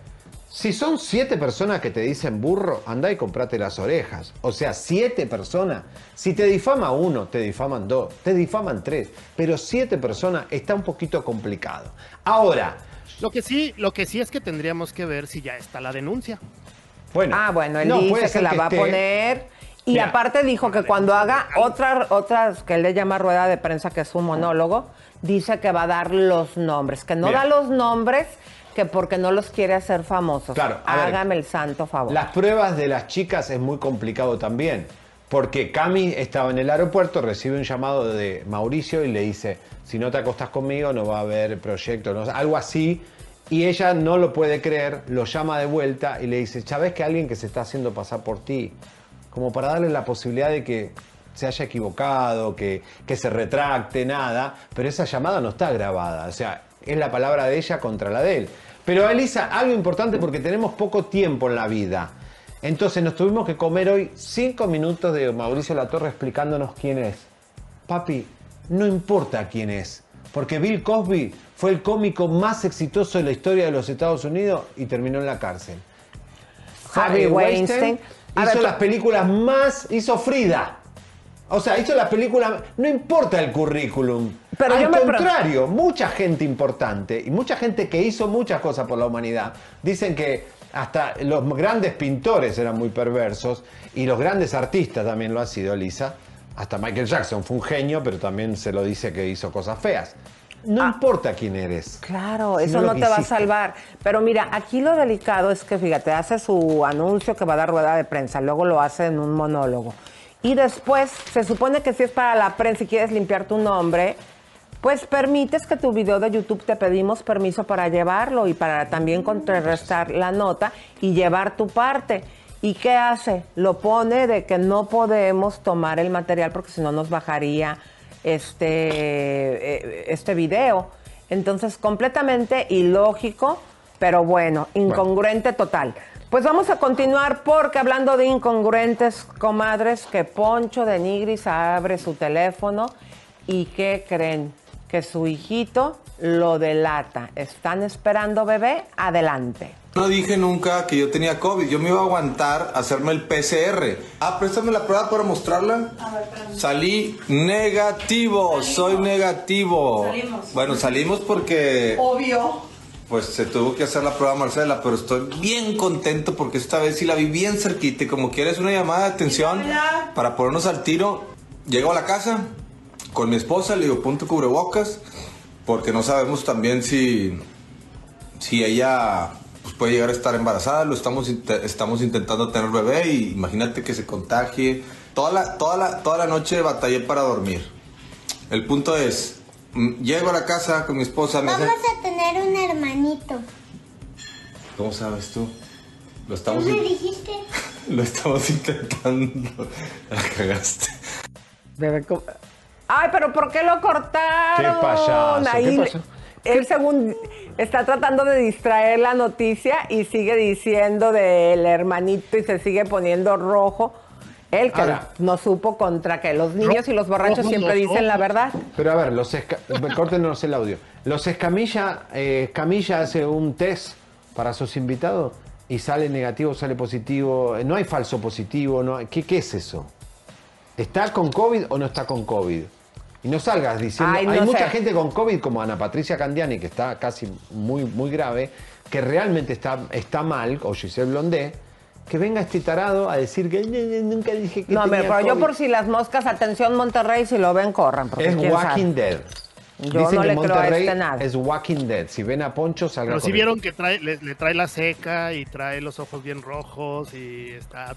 si son siete personas que te dicen burro, anda y comprate las orejas. O sea, siete personas. Si te difama uno, te difaman dos, te difaman tres. Pero siete personas está un poquito complicado. Ahora, Lo que sí, lo que sí es que tendríamos que ver si ya está la denuncia. bueno. Ah, bueno, él no, dice que la va esté- a poner. Y Mira. aparte dijo que cuando haga otra, otras, que él le llama rueda de prensa, que es un monólogo, dice que va a dar los nombres. Que no Mira. da los nombres, que porque no los quiere hacer famosos. Claro, ver. Hágame el santo favor. Las pruebas de las chicas es muy complicado también, porque Cami estaba en el aeropuerto, recibe un llamado de Mauricio y le dice, si no te acostás conmigo no va a haber proyecto, no algo así, y ella no lo puede creer, lo llama de vuelta y le dice, ¿sabes que alguien que se está haciendo pasar por ti? Como para darle la posibilidad de que se haya equivocado, que, que se retracte, nada, pero esa llamada no está grabada, o sea, es la palabra de ella contra la de él. Pero Elisa, algo importante porque tenemos poco tiempo en la vida. Entonces nos tuvimos que comer hoy cinco minutos de Mauricio Latorre explicándonos quién es. Papi, no importa quién es, porque Bill Cosby fue el cómico más exitoso de la historia de los Estados Unidos y terminó en la cárcel. Harvey Weinstein. Hizo las películas más, hizo Frida. O sea, hizo las películas, no importa el currículum. Pero Al yo me pre- contrario, mucha gente importante y mucha gente que hizo muchas cosas por la humanidad dicen que hasta los grandes pintores eran muy perversos y los grandes artistas también lo ha sido, Lisa. Hasta Michael Jackson fue un genio, pero también se lo dice que hizo cosas feas. No importa quién eres. Claro, eso no te va a salvar. Pero mira, aquí lo delicado es que, fíjate, hace su anuncio que va a dar rueda de prensa, luego lo hace en un monólogo. Y después, se supone que si es para la prensa y quieres limpiar tu nombre, pues permites que tu video de YouTube te pedimos permiso para llevarlo y para también contrarrestar la nota y llevar tu parte. ¿Y qué hace? Lo pone de que no podemos tomar el material porque si no nos bajaría este, eh, este video. Entonces, completamente ilógico, pero bueno, incongruente total. Pues vamos a continuar porque hablando de incongruentes, comadres, que Poncho de Nigris abre su teléfono y ¿qué creen? Que su hijito lo delata. ¿Están esperando bebé? Adelante. No dije nunca que yo tenía COVID. Yo me iba a aguantar a hacerme el PCR. Ah, préstame la prueba para mostrarla. Salí negativo. Soy negativo. Salimos. Bueno, salimos porque Obvio. Pues se tuvo que hacer la prueba Marcela, pero estoy bien contento porque esta vez sí la vi bien cerquita y como quieres una llamada de atención Hola. para ponernos al tiro. Llego a la casa con mi esposa, le digo, ponte cubrebocas porque no sabemos también si si ella pues, puede llegar a estar embarazada, lo estamos, estamos intentando tener bebé y imagínate que se contagie. Toda la, toda, la, toda la noche batallé para dormir. El punto es, llego a la casa con mi esposa, me hace- Vamos a tener un hermanito. ¿Cómo sabes tú? Lo ¿Tú estamos, me in- dijiste? [laughs] lo estamos intentando. [laughs] La cagaste. Bebé, Ay, pero ¿por qué lo cortaron? Qué payaso, ¿qué Ahí le- pasó? Él según está tratando de distraer la noticia y sigue diciendo del hermanito y se sigue poniendo rojo. Él que Ahora- no supo contra que los niños y los borrachos siempre dicen la verdad. Pero a ver, los córtenos el audio. Los Escamilla, eh, Escamilla hace un test para sus invitados y sale negativo, sale positivo. No hay falso positivo. No hay- ¿Qué, ¿Qué es eso? ¿Está con COVID o no está con COVID? Y no salgas diciendo. Ay, no hay mucha gente con COVID, como Ana Patricia Candiani, que está casi muy, muy grave, que realmente está, está mal, o Giselle Blondé, que venga este tarado a decir que "Ne, ne, nunca dije que No, tenía pero yo COVID". por si las moscas, atención Monterrey, si lo ven, corran. Es Walking sabe. Dead. Yo Dicen no que le creo a Monterrey este nada. es Walking Dead. Si ven a Poncho, salga Pero si vieron que trae, le, le trae la seca y trae los ojos bien rojos y está.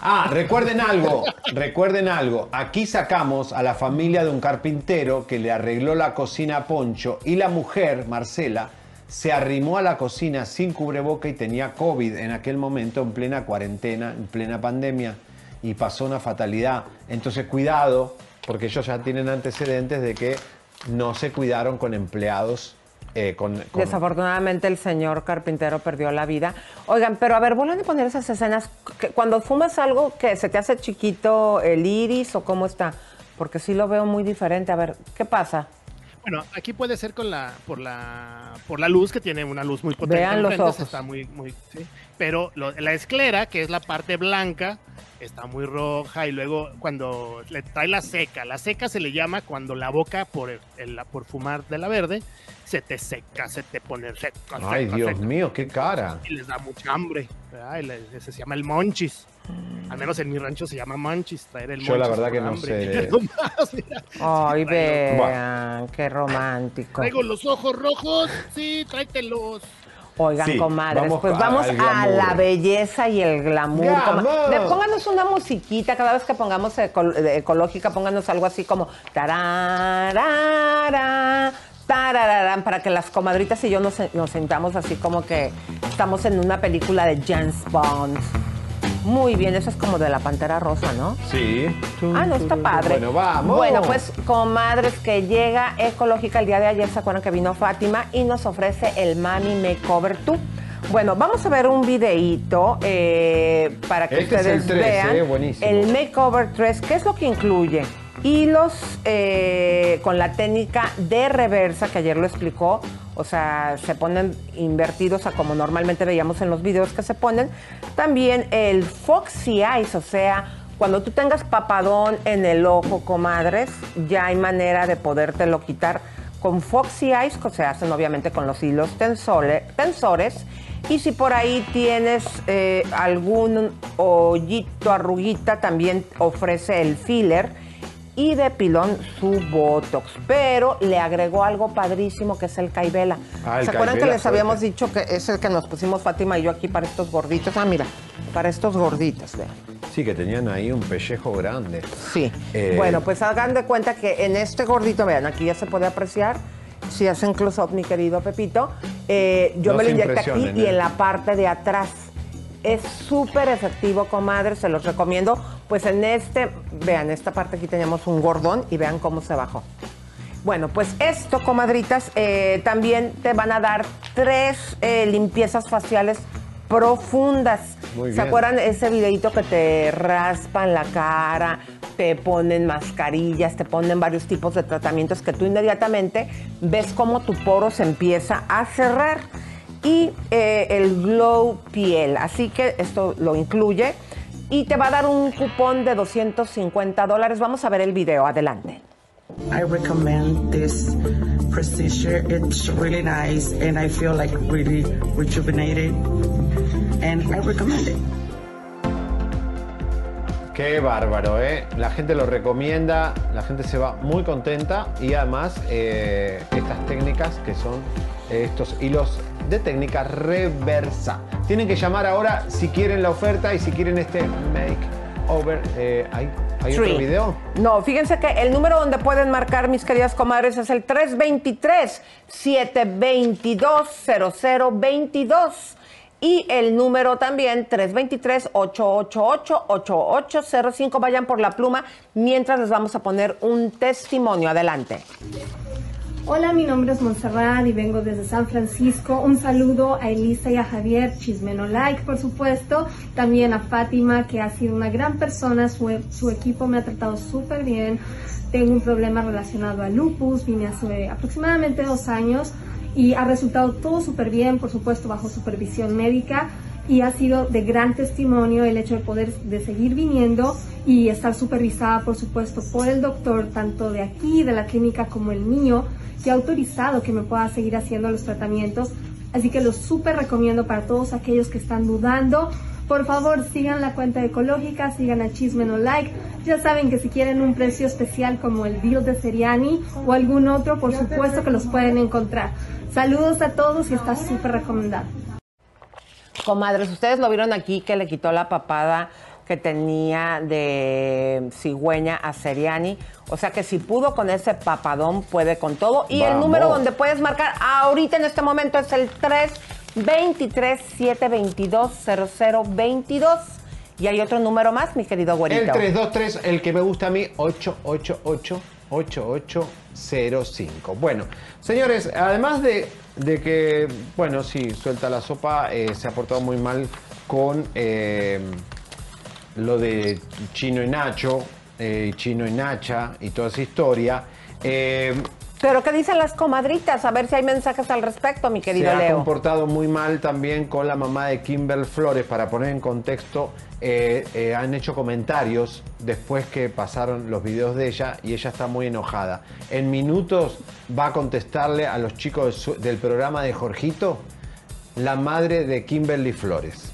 Ah, recuerden algo, recuerden algo. Aquí sacamos a la familia de un carpintero que le arregló la cocina a Poncho y la mujer, Marcela, se arrimó a la cocina sin cubreboca y tenía COVID en aquel momento, en plena cuarentena, en plena pandemia, y pasó una fatalidad. Entonces, cuidado, porque ellos ya tienen antecedentes de que no se cuidaron con empleados. eh, con, Desafortunadamente el señor carpintero perdió la vida. Oigan, pero a ver, vuelvan a poner esas escenas. que cuando fumas algo que se te hace chiquito el iris o cómo está, porque sí lo veo muy diferente. A ver, ¿qué pasa? Bueno, aquí puede ser con la por la por la luz que tiene una luz muy potente. Vean los ojos. Está muy muy sí. Pero lo- la esclera, que es la parte blanca, está muy roja y luego cuando le trae la seca, la seca se le llama cuando la boca por el- el- por fumar de la verde se te seca, se te pone seca. Ay, seca, Dios seca. mío, qué cara. y les da mucha hambre. se llama el monchis. Al menos en mi rancho se llama monchis, traer el Yo la verdad que no hambre. sé. [laughs] Ay, vean, qué romántico. Traigo los ojos rojos, sí, tráetelos. Oigan, Sí, comadres, vamos pues a- vamos a la belleza y el glamour. De- pónganos una musiquita, cada vez que pongamos eco- ecológica, pónganos algo así como tararara, tarararán, para que las comadritas y yo nos, nos sintamos así como que estamos en una película de James Bond. Muy bien, eso es como de la Pantera Rosa, ¿no? Sí. Ah, no, está padre. Bueno, vamos. Bueno, pues, comadres, que llega Ecológica el día de ayer, ¿se acuerdan que vino Fátima y nos ofrece el Mami Makeover 2? Bueno, vamos a ver un videíto eh, para que Este es ustedes el 3, vean eh, buenísimo. el Makeover 3. ¿Qué es lo que incluye? Hilos eh, con la técnica de reversa, que ayer lo explicó. O sea, se ponen invertidos a como normalmente veíamos en los videos que se ponen. También el Foxy Eyes, o sea, cuando tú tengas papadón en el ojo, comadres, ya hay manera de podértelo quitar con Foxy Eyes, que se hacen obviamente con los hilos tensores. Y si por ahí tienes eh, algún hoyito, arruguita, también ofrece el filler y de pilón su Botox. Pero le agregó algo padrísimo que es el Caibela. Ah, ¿Se acuerdan que les habíamos dicho que es el que nos pusimos Fátima y yo aquí para estos gorditos? Ah, mira, para estos gorditos, vean. Sí, que tenían ahí un pellejo grande. Sí. Eh, Bueno, pues hagan de cuenta que en este gordito, vean, aquí ya se puede apreciar. Si hacen close-up, mi querido Pepito, eh, yo No me lo se inyecté aquí y ¿eh? en la parte de atrás. Es súper efectivo, comadre, se los recomiendo. Pues en este, vean, esta parte aquí teníamos un gordón y vean cómo se bajó. Bueno, pues esto, comadritas, eh, también te van a dar tres eh, limpiezas faciales profundas. Muy ¿Se bien. acuerdan ese videito que te raspan la cara, te ponen mascarillas, te ponen varios tipos de tratamientos que tú inmediatamente ves cómo tu poro se empieza a cerrar? Y eh, el glow piel. Así que esto lo incluye. Y te va a dar un cupón de 250 dólares. Vamos a ver el video. Adelante. I recommend this procedure. It's really nice and I feel like really rejuvenated and I recommend it. Qué bárbaro, ¿eh? La gente lo recomienda, la gente se va muy contenta y además eh, estas técnicas que son eh, estos hilos de técnica reversa. Tienen que llamar ahora si quieren la oferta y si quieren este makeover. Eh, ¿Hay, ¿hay otro video? No, fíjense que el número donde pueden marcar, mis queridas comadres, es el 323-722-0022. Y el número también, 323-888-8805. Vayan por la pluma mientras les vamos a poner un testimonio. Adelante. Hola, mi nombre es Montserrat y vengo desde San Francisco. Un saludo a Elisa y a Javier, Chismeno Like, por supuesto. También a Fátima, que ha sido una gran persona. Su, su equipo me ha tratado súper bien. Tengo un problema relacionado a lupus. Vine hace aproximadamente dos años y ha resultado todo súper bien, por supuesto, bajo supervisión médica. Y ha sido de gran testimonio el hecho de poder de seguir viniendo y estar supervisada, por supuesto, por el doctor, tanto de aquí, de la clínica, como el mío, que ha autorizado que me pueda seguir haciendo los tratamientos. Así que lo súper recomiendo para todos aquellos que están dudando. Por favor, sigan la cuenta ecológica, sigan a Chisme No Like. Ya saben que si quieren un precio especial como el deal de Seriani o algún otro, por supuesto que los pueden encontrar. Saludos a todos y está súper recomendado. Comadres, ustedes lo vieron aquí que le quitó la papada que tenía de cigüeña a Seriani. O sea que si pudo con ese papadón, puede con todo. Y el número donde puedes marcar ahorita en este momento es el 323-722-0022. Y hay otro número más, mi querido El güerito. 323, el que me gusta a mí, 888-8805. Bueno, señores, además de, de que, bueno, sí, suelta la sopa, eh, se ha portado muy mal con eh, lo de Chino y Nacho, eh, Chino y Nacha y toda esa historia. Pero ¿qué dicen las comadritas? A ver si hay mensajes al respecto, mi querido se ha Leo. comportado muy mal también con la mamá de Kimber Flores. Para poner en contexto, eh, eh, han hecho comentarios después que pasaron los videos de ella y ella está muy enojada. En minutos va a contestarle a los chicos de su- del programa de Jorgito, la madre de Kimberly Flores.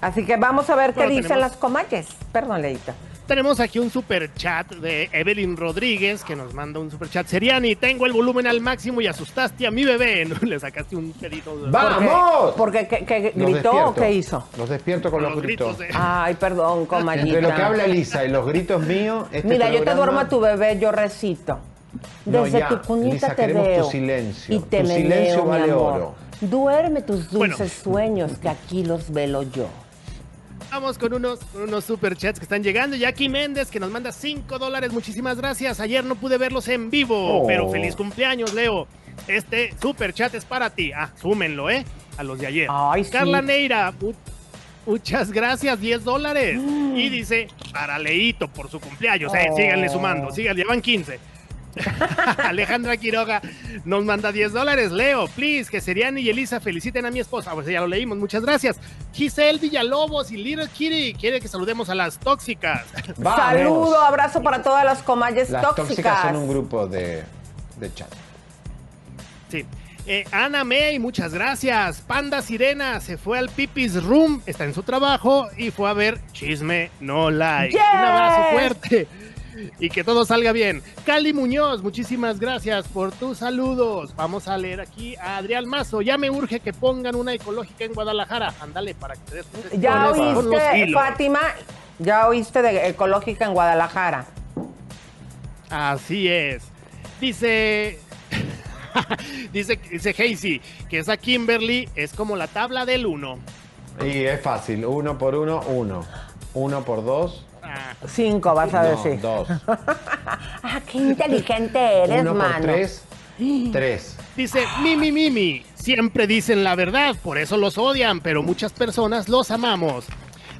Así que vamos a ver qué dicen tenemos- las comadres. Perdón, Leito. Tenemos aquí un super chat de Evelyn Rodríguez que nos manda un super chat. Seriani, tengo el volumen al máximo y asustaste a mi bebé. [laughs] ¿No? Le sacaste un pedito. de- ¡Vamos! Porque, ¿qué, qué Los gritó o qué hizo? Los despierto con Con los, los gritos. gritos de- Ay, perdón, comadita. Entre lo que habla Elisa y los gritos míos, este Mira, yo te duermo a tu bebé, yo recito. No, Desde ya, tu cunita Lisa, te queremos tu veo. silencio. Y te Tu meneo, silencio vale amor. oro. Duerme tus Bueno. dulces sueños, que aquí los velo yo. Vamos con unos, con unos superchats que están llegando. Jackie Méndez, que nos manda 5 dólares. Muchísimas gracias. Ayer no pude verlos en vivo, Oh. pero feliz cumpleaños, Leo. Este superchat es para ti. Ah, súmenlo, ¿eh? A los de ayer. Carla Neira, mu- muchas gracias, 10 dólares. [gasps] Y dice, para Leito por su cumpleaños. Eh, Oh. síganle sumando, síganle, llevan 15. [laughs] Alejandra Quiroga nos manda 10 dólares. Leo, please, que Seriani y Elisa feliciten a mi esposa. Pues ya lo leímos, muchas gracias. Giselle Villalobos y Little Kitty quiere que saludemos a las tóxicas. [laughs] Saludo, abrazo para todas las comalles Las tóxicas. tóxicas son un grupo de, de chat. Sí. Eh, Ana May, muchas gracias. Panda Sirena se fue al Pipis Room, está en su trabajo y fue a ver Chisme No Like. Yes. Un abrazo fuerte y que todo salga bien. Cali Muñoz, muchísimas gracias por tus saludos. Vamos a leer aquí a Adrián Mazo. Ya me urge que pongan una ecológica en Guadalajara. Ándale para que te des Ya oíste. Fátima, ya oíste de Ecológica en Guadalajara. Así es. Dice. [laughs] dice, dice Hazy que esa Kimberly es como la tabla del 1. Y es fácil, uno por uno, uno. Uno por dos, Cinco, vas a no, decir. dos. [laughs] Ah, qué inteligente eres, Uno por mano. tres, [gasps] tres. Dice Mimi Mimi. Siempre dicen la verdad, por eso los odian, pero muchas personas los amamos.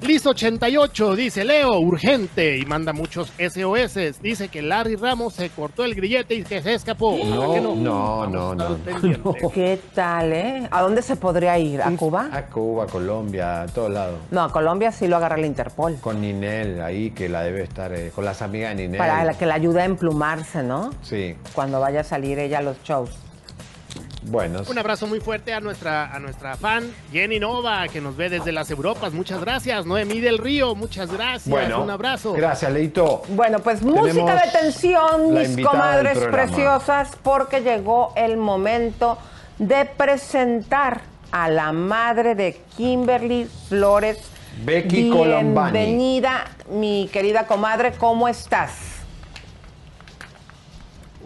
Liz88 dice Leo, urgente, y manda muchos SOS. Dice que Larry Ramos se cortó el grillete y que se escapó. Que No, no, no, no. [laughs] ¿Qué tal, eh? ¿A dónde se podría ir? ¿A Cuba? A Cuba, Colombia, a todos lados. No, a Colombia sí lo agarra la Interpol. Con Ninel ahí, que la debe estar, eh, con las amigas de Ninel. Para la que la ayude a emplumarse, ¿no? Sí, Cuando vaya a salir ella a los shows. Bueno. Un abrazo muy fuerte a nuestra, a nuestra fan Jenny Nova, que nos ve desde las Europas. Muchas gracias. Noemí del Río, muchas gracias. Bueno, Un abrazo. Gracias, Leito. Bueno, pues Tenemos música de tensión, mis comadres preciosas, porque llegó el momento de presentar a la madre de Kimberly Flores. Becky Colombani. Bienvenida, mi querida comadre, ¿cómo estás?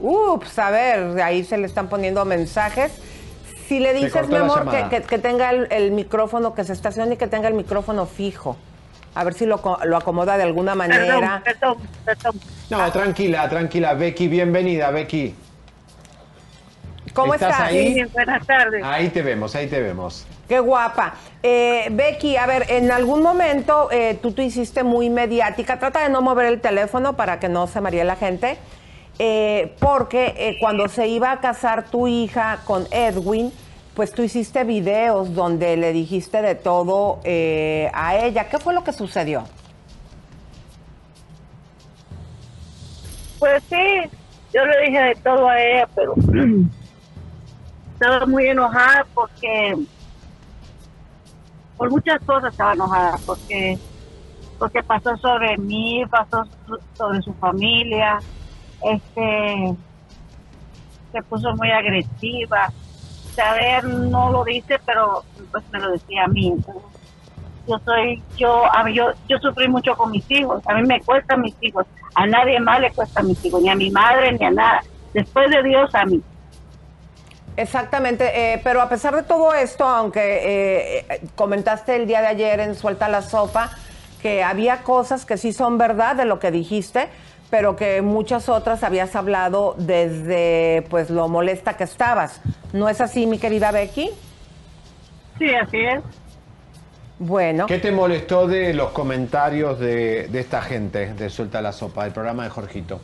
Ups, a ver, ahí se le están poniendo mensajes. Si le dices, mi amor, que, llamada. que- que tenga el, el micrófono, que se estacione y que tenga el micrófono fijo. A ver si lo, co- lo acomoda de alguna manera. Perdón, perdón. No, tranquila, tranquila. Becky, bienvenida, Becky. ¿Cómo ¿Estás estás? ahí? Sí, buenas tardes. Ahí te vemos, ahí te vemos. Qué guapa. Eh, Becky, a ver, en algún momento eh, tú te hiciste muy mediática. Trata de no mover el teléfono para que no se maríe la gente. Eh, porque eh, cuando se iba a casar tu hija con Edwin, pues tú hiciste videos donde le dijiste de todo eh, a ella. ¿Qué fue lo que sucedió? Pues sí, yo le dije de todo a ella, pero [clears throat] estaba muy enojada porque por muchas cosas estaba enojada, porque porque pasó sobre mí, pasó so- sobre su familia, este se puso muy agresiva. Saber no lo dice, pero pues me lo decía a mí. Entonces, yo soy, yo, yo, yo sufrí mucho con mis hijos, a mí me cuesta mis hijos, a nadie más le cuesta a mis hijos, ni a mi madre, ni a nada. Después de Dios, a mí. Exactamente, eh, pero a pesar de todo esto, aunque eh, comentaste el día de ayer en Suelta la Sopa que había cosas que sí son verdad de lo que dijiste, pero que muchas otras habías hablado desde pues lo molesta que estabas. ¿No es así, mi querida Becky? Sí, así es. Bueno. ¿Qué te molestó de los comentarios de, de esta gente de Suelta la Sopa, del programa de Jorgito?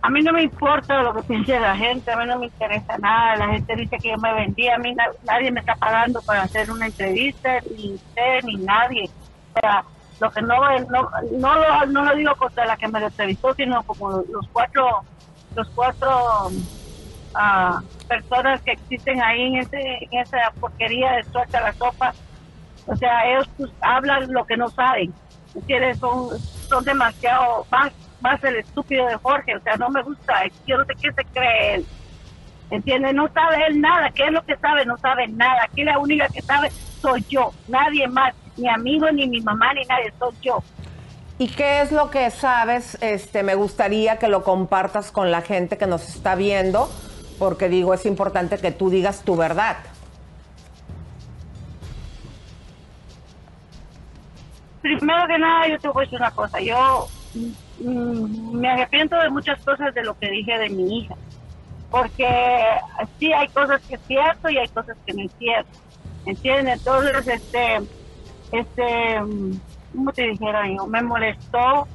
A mí no me importa lo que piense la gente, a mí no me interesa nada. La gente dice que yo me vendí, a mí na- nadie me está pagando para hacer una entrevista, ni usted, ni nadie. O sea, no, no, no, lo, no lo digo contra la que me lo entrevistó, sino como los cuatro, los cuatro ah, personas que existen ahí en, ese, en esa porquería de suelta la sopa. O sea, ellos pues, hablan lo que no saben. Son, son demasiado más, más el estúpido de Jorge. O sea, no me gusta. Yo no sé qué se cree él. ¿Entiendes? No sabe él nada. ¿Qué es lo que sabe? No sabe nada. Aquí la única que sabe soy yo. Nadie más mi amigo, ni mi mamá, ni nadie, soy yo. ¿Y qué es lo que sabes? Este, me gustaría que lo compartas con la gente que nos está viendo, porque digo, es importante que tú digas tu verdad. Primero que nada, yo te voy a decir una cosa. Yo mm, me arrepiento de muchas cosas de lo que dije de mi hija, porque sí hay cosas que es cierto y hay cosas que no es cierto. ¿Entiendes? Entonces, este este, ¿cómo te dijera yo? Me molestó.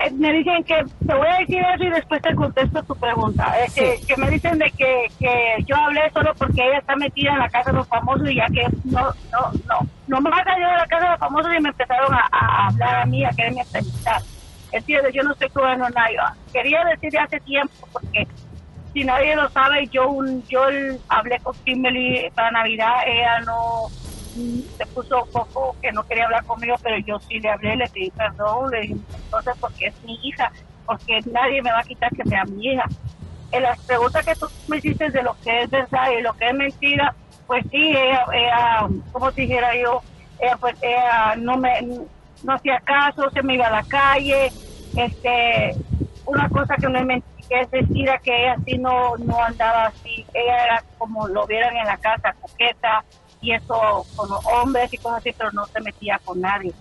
Eh, Me dicen que te voy a decir eso y después te contesto tu pregunta. Que, que me dicen de que, que yo hablé solo porque ella está metida en la casa de los famosos y ya que no, no, no. No me salido de la casa de los famosos y me empezaron a, a hablar a mí, a quererme entrevistar. ¿Entiendes? Yo no estoy jugando nada. Quería decir de hace tiempo porque si nadie lo sabe, yo un, yo hablé con Kimberly para Navidad, ella no se puso un poco que no quería hablar conmigo, pero yo sí le hablé, le pedí perdón, le dije entonces porque es mi hija, porque nadie me va a quitar que sea mi hija. En las preguntas que tú me hiciste de lo que es verdad y lo que es mentira, pues sí, ella, ella como dijera yo, ella pues ella no me no hacía caso, se me iba a la calle, este una cosa que no es mentira, que es mentira que ella sí no, no andaba así, ella era como lo vieran en la casa, coqueta, y eso con los hombres y cosas así, pero no se metía con nadie.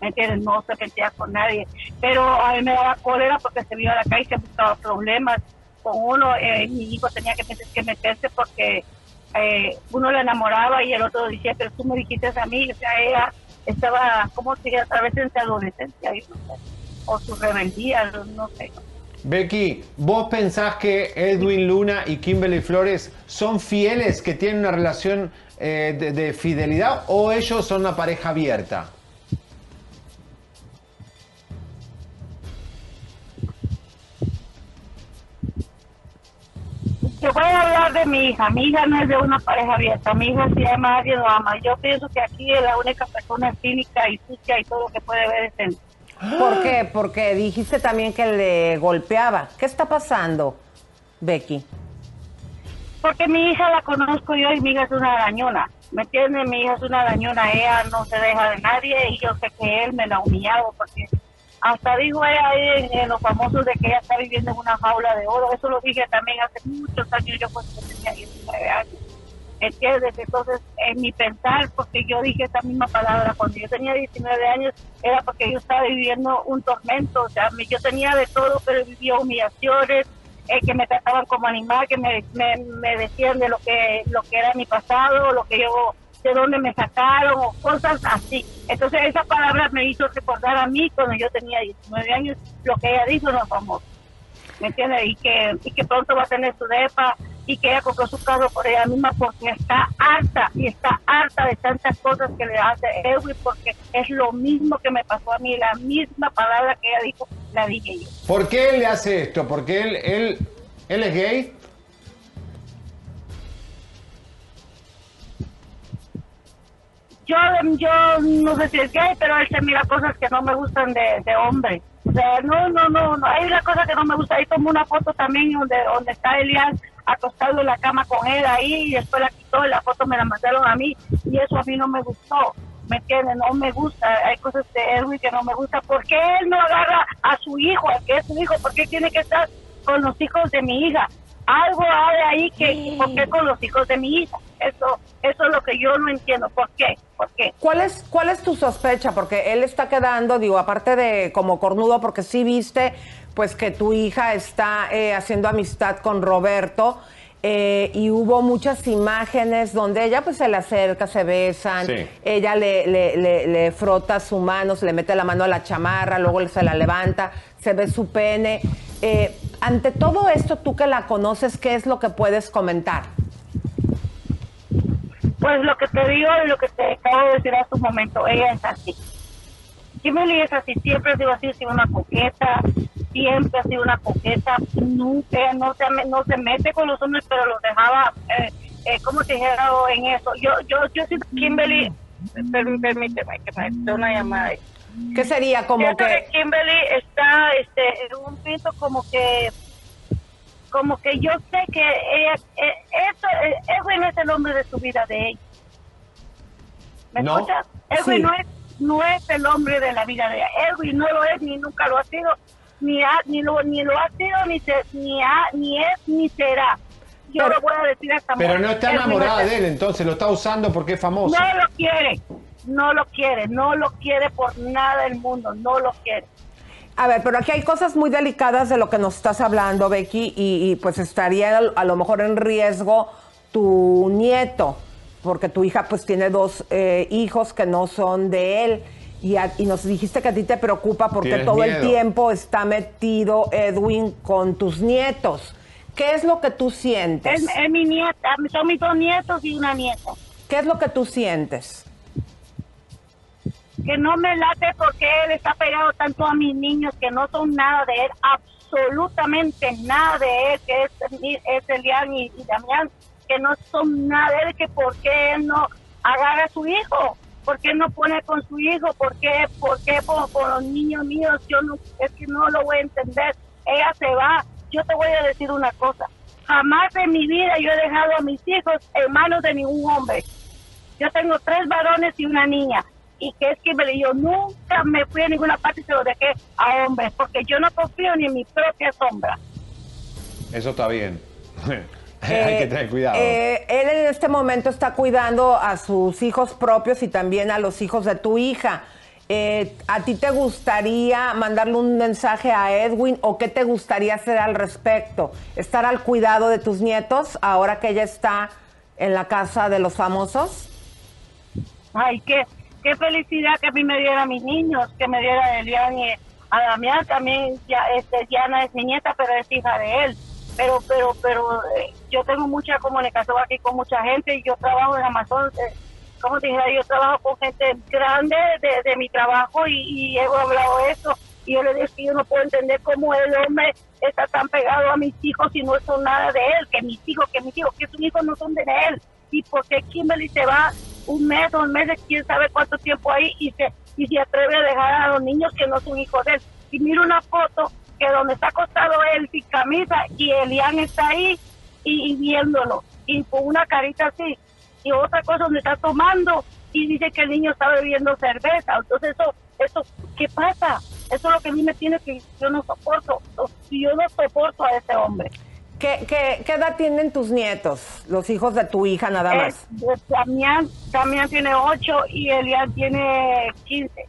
¿Me entiendes? No se metía con nadie. Pero a mí me daba cólera porque se iba a la calle se buscaba problemas con uno. eh, mi hijo tenía que, meter- que meterse porque eh, uno le enamoraba y el otro decía, pero tú me dijiste a mí. O sea, ella estaba, ¿cómo se diría? A veces en su adolescencia, o su rebeldía, no sé. Becky, ¿vos pensás que Edwin Luna y Kimberly Flores son fieles, que tienen una relación eh, de, de fidelidad o ellos son una pareja abierta? Te voy a hablar de mi hija. Mi hija no es de una pareja abierta. Mi hija se llama alguien lo ama. Yo pienso que aquí es la única persona cínica y sucia y todo lo que puede ver es él. ¿Por qué? Porque dijiste también que le golpeaba. ¿Qué está pasando, Becky? Porque mi hija la conozco yo y mi hija es una arañona. ¿Me entiendes? Mi hija es una arañona. Ella no se deja de nadie y yo sé que él me la ha humillado porque hasta dijo ella ahí en, en los famosos de que ella está viviendo en una jaula de oro. Eso lo dije también hace muchos años yo cuando tenía 19 años. ¿Entiendes? Entonces, en mi pensar, porque yo dije esa misma palabra cuando yo tenía 19 años, era porque yo estaba viviendo un tormento. O sea, yo tenía de todo, pero vivía humillaciones, eh, que me trataban como animal, que me, me, me decían de lo que, lo que era mi pasado, lo que yo, de dónde me sacaron, o cosas así. Entonces, esa palabra me hizo recordar a mí cuando yo tenía 19 años, lo que ella dijo en los famosos. ¿me entiendes? Y que, y que pronto va a tener su depa y que ella compró su carro por ella misma porque está harta y está harta de tantas cosas que le hace Edwin porque es lo mismo que me pasó a mí, la misma palabra que ella dijo, la dije yo. ¿Por qué él le hace esto? ¿Porque él, él, él es gay? Yo, yo no sé si es gay, pero él se mira cosas que no me gustan de, de hombre. O sea, no, no, no, no, hay una cosa que no me gusta. Ahí tomó una foto también donde, donde está Elian acostado en la cama con él ahí y después la quitó y la foto me la mandaron a mí y eso a mí no me gustó. ¿Me entiendes? No me gusta. Hay cosas de Edwin que no me gusta. ¿Por qué él no agarra a su hijo, al que es su hijo? ¿Por qué tiene que estar con los hijos de mi hija? Algo hay ahí que, ¿por qué con los hijos de mi hija? Eso, eso es lo que yo no entiendo. ¿Por qué? ¿Por qué? ¿Cuál es, ¿Cuál es tu sospecha? Porque él está quedando, digo, aparte de como cornudo, porque sí viste, pues que tu hija está eh, haciendo amistad con Roberto. eh, y hubo muchas imágenes donde ella pues se le acerca, se besan, Sí. ella le, le, le- le frota su mano, se le mete la mano a la chamarra, luego se la levanta, se ve su pene. Eh, ante todo esto, tú que la conoces, ¿qué es lo que puedes comentar? Pues lo que te digo y lo que te acabo de decir hace un momento, ella es así. Kimberly es así, siempre ha sido así, ha sido una coqueta, siempre ha sido una coqueta, nunca, no se, no se mete con los hombres, pero los dejaba, eh, eh, ¿cómo te dijera en eso? Yo, yo, yo que Kimberly, per- permíteme que me dé una llamada. ¿Qué sería como Siento que... Kimberly está este, en un piso como que como que yo sé que ella, eh, eso, Edwin es el hombre de su vida de ella. ¿Me No. escuchas? Edwin Sí. no, es, no es el hombre de la vida de ella. Edwin no lo es ni nunca lo ha sido, ni ha, ni lo ni lo ha sido, ni se, ni ha, ni es, ni será. Yo Pero- lo voy a decir hasta Pero no está enamorada es- de él, entonces lo está usando porque es famoso. no lo quiere, no lo quiere, no lo quiere por nada del mundo, no lo quiere. A ver, pero aquí hay cosas muy delicadas de lo que nos estás hablando, Becky, y, y, pues estaría a lo mejor en riesgo tu nieto, porque tu hija pues tiene dos eh, hijos que no son de él. Y, a- y nos dijiste que a ti te preocupa porque Tienes todo el tiempo está metido Edwin con tus nietos. ¿Qué es lo que tú sientes? Es, es mi nieta, son mis dos nietos y una nieta. ¿Qué es lo que tú sientes? que no me late porque él está pegado tanto a mis niños que no son nada de él, absolutamente nada de él, que es, es Elian y, y Damián, que no son nada de él, que por qué él no agarra a su hijo, por qué no pone con su hijo, por qué, por qué por, por los niños míos, yo no, es que no lo voy a entender, ella se va, yo te voy a decir una cosa, jamás en mi vida yo he dejado a mis hijos en manos de ningún hombre, yo tengo tres varones y una niña. Y que es que me- yo nunca me fui a ninguna parte y se lo dejé a hombres, porque yo no confío ni en mi propia sombra. Eso está bien. [laughs] Hay Eh, que tener cuidado. eh, él en este momento está cuidando a sus hijos propios y también a los hijos de tu hija. Eh, ¿A ti te gustaría mandarle un mensaje a Edwin o qué te gustaría hacer al respecto? ¿Estar al cuidado de tus nietos ahora que ella está en la casa de los famosos? Ay, qué, qué felicidad que a mí me diera a mis niños, que me diera a Elian y a Damián también, ya, este, Diana es mi nieta, pero es hija de él. Pero, pero, pero eh, yo tengo mucha comunicación aquí con mucha gente y yo trabajo en Amazon, eh, como dije, yo trabajo con gente grande de, mi trabajo y, y he hablado eso. Y yo le digo que yo no puedo entender cómo el hombre está tan pegado a mis hijos y no son nada de él, que mis hijos, que mis hijos, que sus hijos no son de él. Y porque Kimberly se va un mes, dos meses, quién sabe cuánto tiempo ahí y se, y se atreve a dejar a los niños que no son hijos de él. Y miro una foto que donde está acostado él sin camisa y Elian está ahí y, y viéndolo y con una carita así. Y otra cosa donde está tomando y dice que el niño está bebiendo cerveza. Entonces eso, eso, ¿qué pasa? Eso es lo que a mí me tiene que, yo no soporto. Y yo no soporto a ese hombre. ¿Qué, qué, qué edad tienen tus nietos, los hijos de tu hija nada más? Eh, Damián, Damián tiene 8 y Elian tiene 15.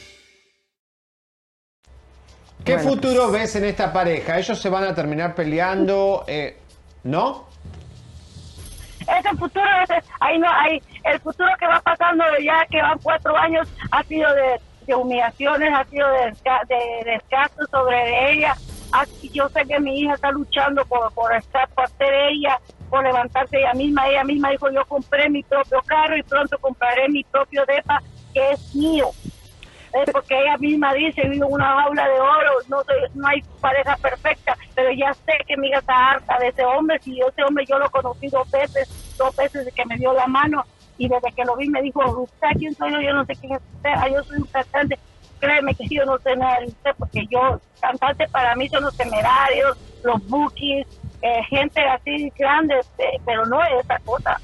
¿Qué Bueno, futuro ves en esta pareja? ¿Ellos se van a terminar peleando? eh, ¿No? Ese futuro, ese, ahí no, hay, el futuro que va pasando de ya que van cuatro años ha sido de, de humillaciones, ha sido de, de desgaste sobre ella. Así yo sé que mi hija está luchando por, por estar, por ser ella, por levantarse ella misma. Ella misma dijo, yo compré mi propio carro y pronto compraré mi propio depa, que es mío. Porque ella misma dice, vivo en una jaula de oro, no, hay pareja perfecta, pero ya sé que mi hija está harta de ese hombre, si ese hombre yo lo conocí dos veces, dos veces que me dio la mano, y desde que lo vi me dijo, ¿usted quién soy yo? Yo no sé quién es usted, ah, yo soy un cantante, créeme que yo no sé nada de usted, porque yo, cantante para mí son los temerarios, los bookies, eh, gente así grande, eh, pero no es esa cosa.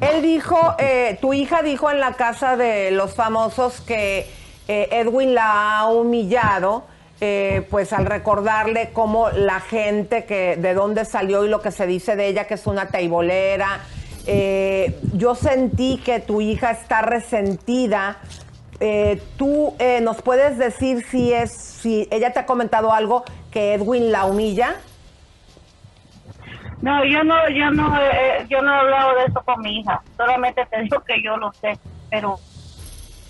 Él dijo, eh, tu hija dijo en la casa de los famosos que eh, Edwin la ha humillado, eh, pues al recordarle cómo la gente que de dónde salió y lo que se dice de ella que es una teibolera. Eh, yo sentí que tu hija está resentida. Eh, ¿Tú eh, nos puedes decir si es, si ella te ha comentado algo que Edwin la humilla? No, yo no, yo no, eh, yo no he hablado de eso con mi hija. Solamente te digo que yo lo sé, pero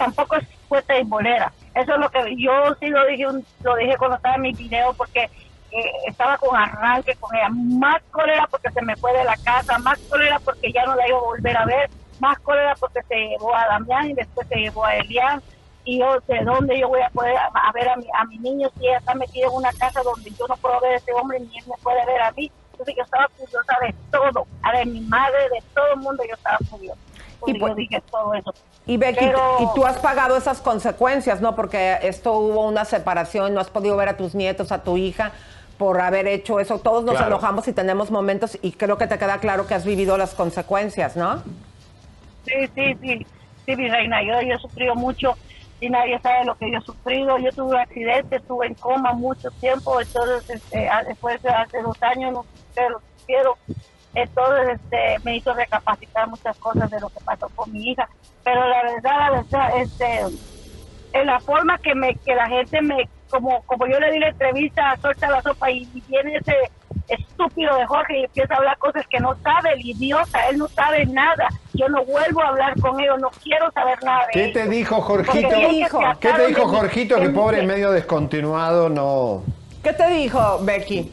tampoco es fuerte y bolera. Eso es lo que yo sí lo dije, lo dije cuando estaba en mi video porque eh, estaba con arranque con ella. Más cólera porque se me fue de la casa, más cólera porque ya no la iba a volver a ver, más cólera porque se llevó a Damián y después se llevó a Elian. Y yo, ¿de dónde yo voy a poder a, ver a mi, a mi niño si ella está metida en una casa donde yo no puedo ver a ese hombre ni él me puede ver a mí? entonces yo estaba curiosa de todo, a de mi madre, de todo el mundo yo estaba curiosa. Y pues- yo dije todo eso. Y Becky, Pero- y tú has pagado esas consecuencias, ¿no? Porque esto hubo una separación, no has podido ver a tus nietos, a tu hija por haber hecho eso. Todos nos Claro. enojamos y tenemos momentos y creo que te queda claro que has vivido las consecuencias, ¿no? Sí, sí, sí, sí, mi reina, yo, yo he sufrido mucho y nadie sabe lo que yo he sufrido. Yo tuve un accidente, estuve en coma mucho tiempo, entonces este, a- después de hace dos años, no sé lo quiero, entonces este, me hizo recapacitar muchas cosas de lo que pasó con mi hija. Pero la verdad, la verdad, este, en la forma que me que la gente me, como como yo le di la entrevista, suelta la sopa y, y viene ese estúpido de Jorge y empieza a hablar cosas que no sabe el idiota, él no sabe nada. Yo no vuelvo a hablar con ellos, no quiero saber nada de ¿Qué ellos. te dijo Jorgito? Que se ¿Qué te dijo Jorgito? Que mi- pobre medio descontinuado no. ¿Qué te dijo Becky?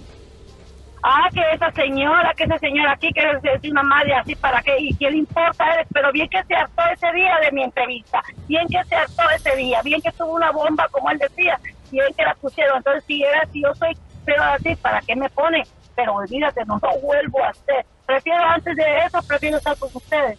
Ah, que esa señora, que esa señora aquí, que es, una madre así, ¿para qué? ¿Y qué le importa a él? Pero bien que se hartó ese día de mi entrevista, bien que se hartó ese día, bien que tuvo una bomba, como él decía, bien que la pusieron. Entonces, si era si yo soy pero así, ¿para qué me pone? Pero olvídate, no lo vuelvo a hacer. Prefiero antes de eso, prefiero estar con ustedes.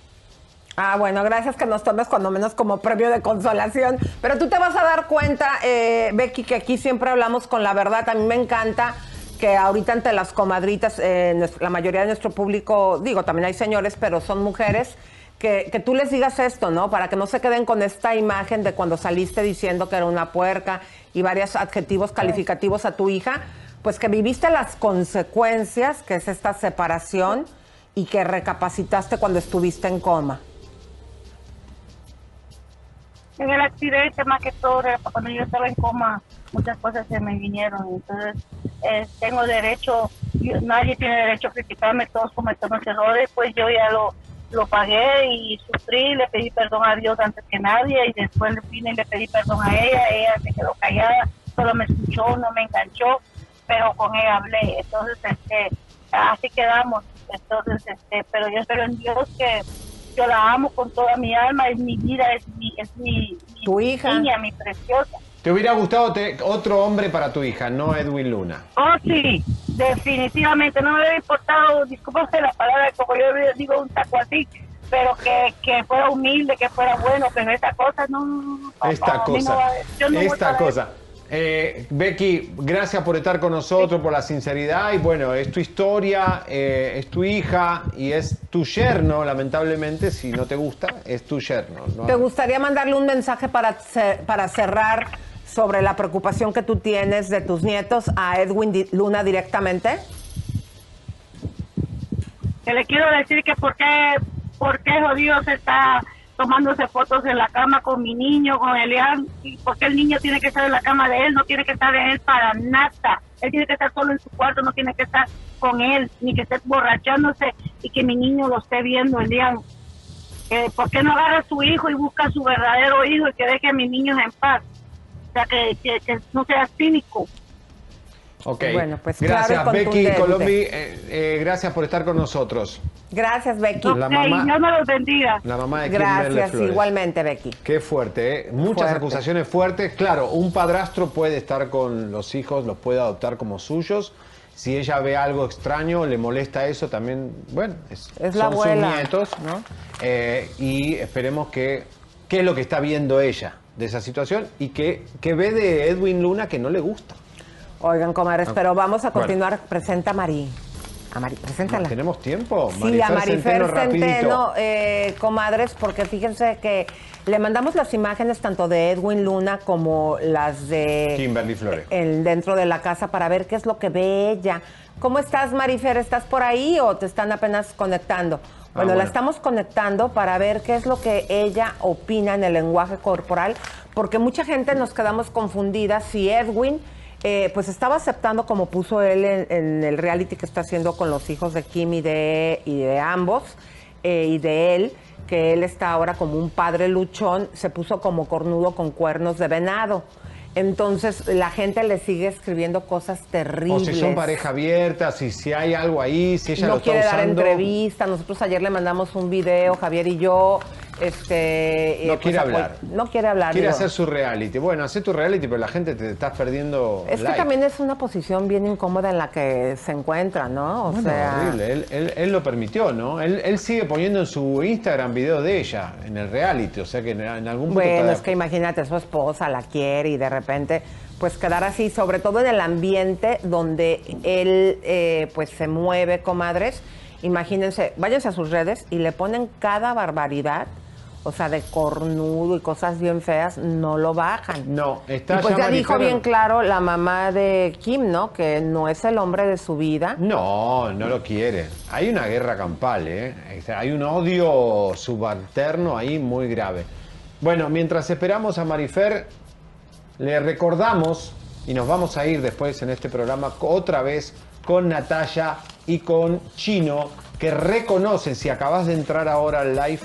Ah, bueno, gracias que nos tomes cuando menos como premio de consolación. Pero tú te vas a dar cuenta, eh, Becky, que aquí siempre hablamos con la verdad. A mí me encanta que ahorita ante las comadritas, eh, la mayoría de nuestro público, digo, también hay señores, pero son mujeres, que, que tú les digas esto, ¿no? Para que no se queden con esta imagen de cuando saliste diciendo que era una puerca y varios adjetivos calificativos a tu hija, pues que viviste las consecuencias, que es esta separación, y que recapacitaste cuando estuviste en coma. En el accidente, más que todo, cuando yo estaba en coma, muchas cosas se me vinieron. Entonces, eh, tengo derecho, yo- nadie tiene derecho a criticarme, todos cometemos errores, pues yo ya lo, lo pagué y sufrí, le pedí perdón a Dios antes que nadie y después vine y le pedí perdón a ella, ella se quedó callada, solo me escuchó, no me enganchó, pero con ella hablé. Entonces, este, así quedamos. Entonces, este, pero yo espero en Dios que yo la amo con toda mi alma, es mi vida, es mi, es mi, mi Tu hija. niña, mi preciosa. ¿Te hubiera gustado te- otro hombre para tu hija, no Edwin Luna? Oh, sí, definitivamente. No me hubiera importado, discúlpame la palabra, como yo digo un taco así, pero que, que fuera humilde, que fuera bueno, pero esta cosa no. no, no, papá, Esta no cosa, yo esta cosa. Eh, Becky, gracias por estar con nosotros, por la sinceridad. Y bueno, es tu historia, eh, es tu hija y es tu yerno, lamentablemente, si no te gusta, es tu yerno. ¿no? ¿Te gustaría mandarle un mensaje para, para cerrar sobre la preocupación que tú tienes de tus nietos a Edwin Di- Luna directamente? que le quiero decir que por qué, por qué jodido se está tomándose fotos en la cama con mi niño, con Elian, porque el niño tiene que estar en la cama de él, no tiene que estar en él para nada. Él tiene que estar solo en su cuarto, no tiene que estar con él, ni que esté borrachándose y que mi niño lo esté viendo, Elian. Eh, ¿Por qué no agarra a su hijo y busca a su verdadero hijo y que deje a mis niños en paz? O sea, que, que no sea cínico. Ok. Bueno, pues claro gracias, Becky. Colombi. eh, eh, gracias por estar con nosotros. Gracias, Becky. La mamá- Dios me los bendiga. La mamá de Gracias, Flores. igualmente, Becky. Qué fuerte, ¿eh? Muchas Fuerte. acusaciones fuertes. Claro, un padrastro puede estar con los hijos, los puede adoptar como suyos. Si ella ve algo extraño, le molesta eso, también, bueno, es, Es la son abuela, sus nietos. Eh, y esperemos que, qué es lo que está viendo ella de esa situación y qué que ve de Edwin Luna que no le gusta. Oigan, comadres, Ah, pero vamos a bueno. continuar. Presenta a Mari. A Mari, preséntala. ¿Tenemos tiempo? Sí, a Marifer rapidito. Centeno, eh, comadres, porque fíjense que le mandamos las imágenes tanto de Edwin Luna como las de Kimberly Flores. el, dentro de la casa para ver qué es lo que ve ella. ¿Cómo estás, Marifer? ¿Estás por ahí o te están apenas conectando? Bueno, la bueno. estamos conectando para ver qué es lo que ella opina en el lenguaje corporal, porque mucha gente nos quedamos confundidas si Edwin eh, pues estaba aceptando como puso él en, en el reality que está haciendo con los hijos de Kim y de, y de ambos eh, y de él, que él está ahora como un padre luchón, se puso como cornudo con cuernos de venado. Entonces la gente le sigue escribiendo cosas O terribles. si son pareja abierta, si, si hay algo ahí, si ella lo no está quiere dar usando. entrevista. Nosotros ayer le mandamos un video, Javier y yo, Este, eh, No pues, quiere hablar. No quiere hablar. Quiere digo. hacer su reality. Bueno, hace tu reality, pero la gente te estás perdiendo. Es que también es una posición bien incómoda en la que se encuentra, ¿no? O Bueno, sea, horrible. Él, él- él lo permitió, ¿no? Él, él sigue poniendo en su Instagram videos de ella, en el reality. O sea que en, en algún punto. Bueno, es que imagínate, su esposa la quiere y de repente, pues quedar así, sobre todo en el ambiente donde él, eh, pues se mueve, comadres. Imagínense, váyanse a sus redes y le ponen cada barbaridad, o sea, de cornudo y cosas bien feas, no lo bajan. No, está Y pues ya dijo bien claro la mamá de Kim, ¿no? Que no es el hombre de su vida. No, no lo quiere. Hay una guerra campal, ¿eh? Hay un odio subalterno ahí muy grave. Bueno, mientras esperamos a Marifer, le recordamos, y nos vamos a ir después en este programa otra vez con Natalia y con Chino, que reconocen, si acabas de entrar ahora al live,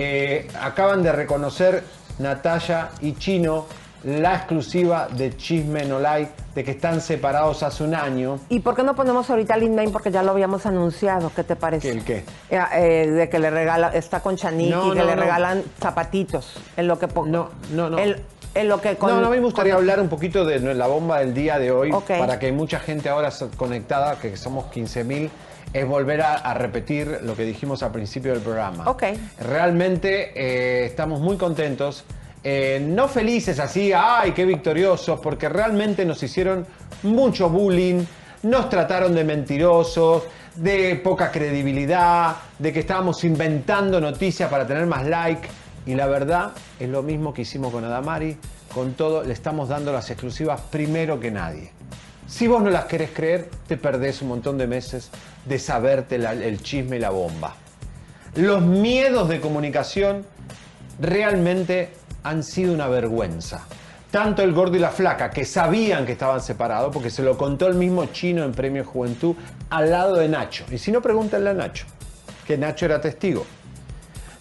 eh, acaban de reconocer Natalia y Chino la exclusiva de Chisme No Like, de que están separados hace un año. ¿Y por qué no ponemos ahorita Lin May? Porque ya lo habíamos anunciado. ¿Qué te parece? ¿El qué? Eh, eh, de que le regala, está con Chaniki, No, que no, le no. regalalan zapatitos. En lo que no, no, no. En, en lo que con- no, no, a mí me gustaría con- hablar un poquito de la bomba del día de hoy, para que hay mucha gente ahora conectada, que somos 15.000, es volver a, a repetir lo que dijimos al principio del programa. Ok. Realmente eh, estamos muy contentos, eh, no felices así, ay, qué victoriosos, porque realmente nos hicieron mucho bullying, nos trataron de mentirosos, de poca credibilidad, de que estábamos inventando noticias para tener más like. Y la verdad es lo mismo que hicimos con Adamari, con todo, le estamos dando las exclusivas primero que nadie. Si vos no las querés creer, te perdés un montón de meses de saberte el chisme y la bomba. Los miedos de comunicación realmente han sido una vergüenza. Tanto el gordo y la flaca, que sabían que estaban separados, porque se lo contó el mismo chino en Premio Juventud, al lado de Nacho. Y si no, pregúntenle a Nacho, que Nacho era testigo.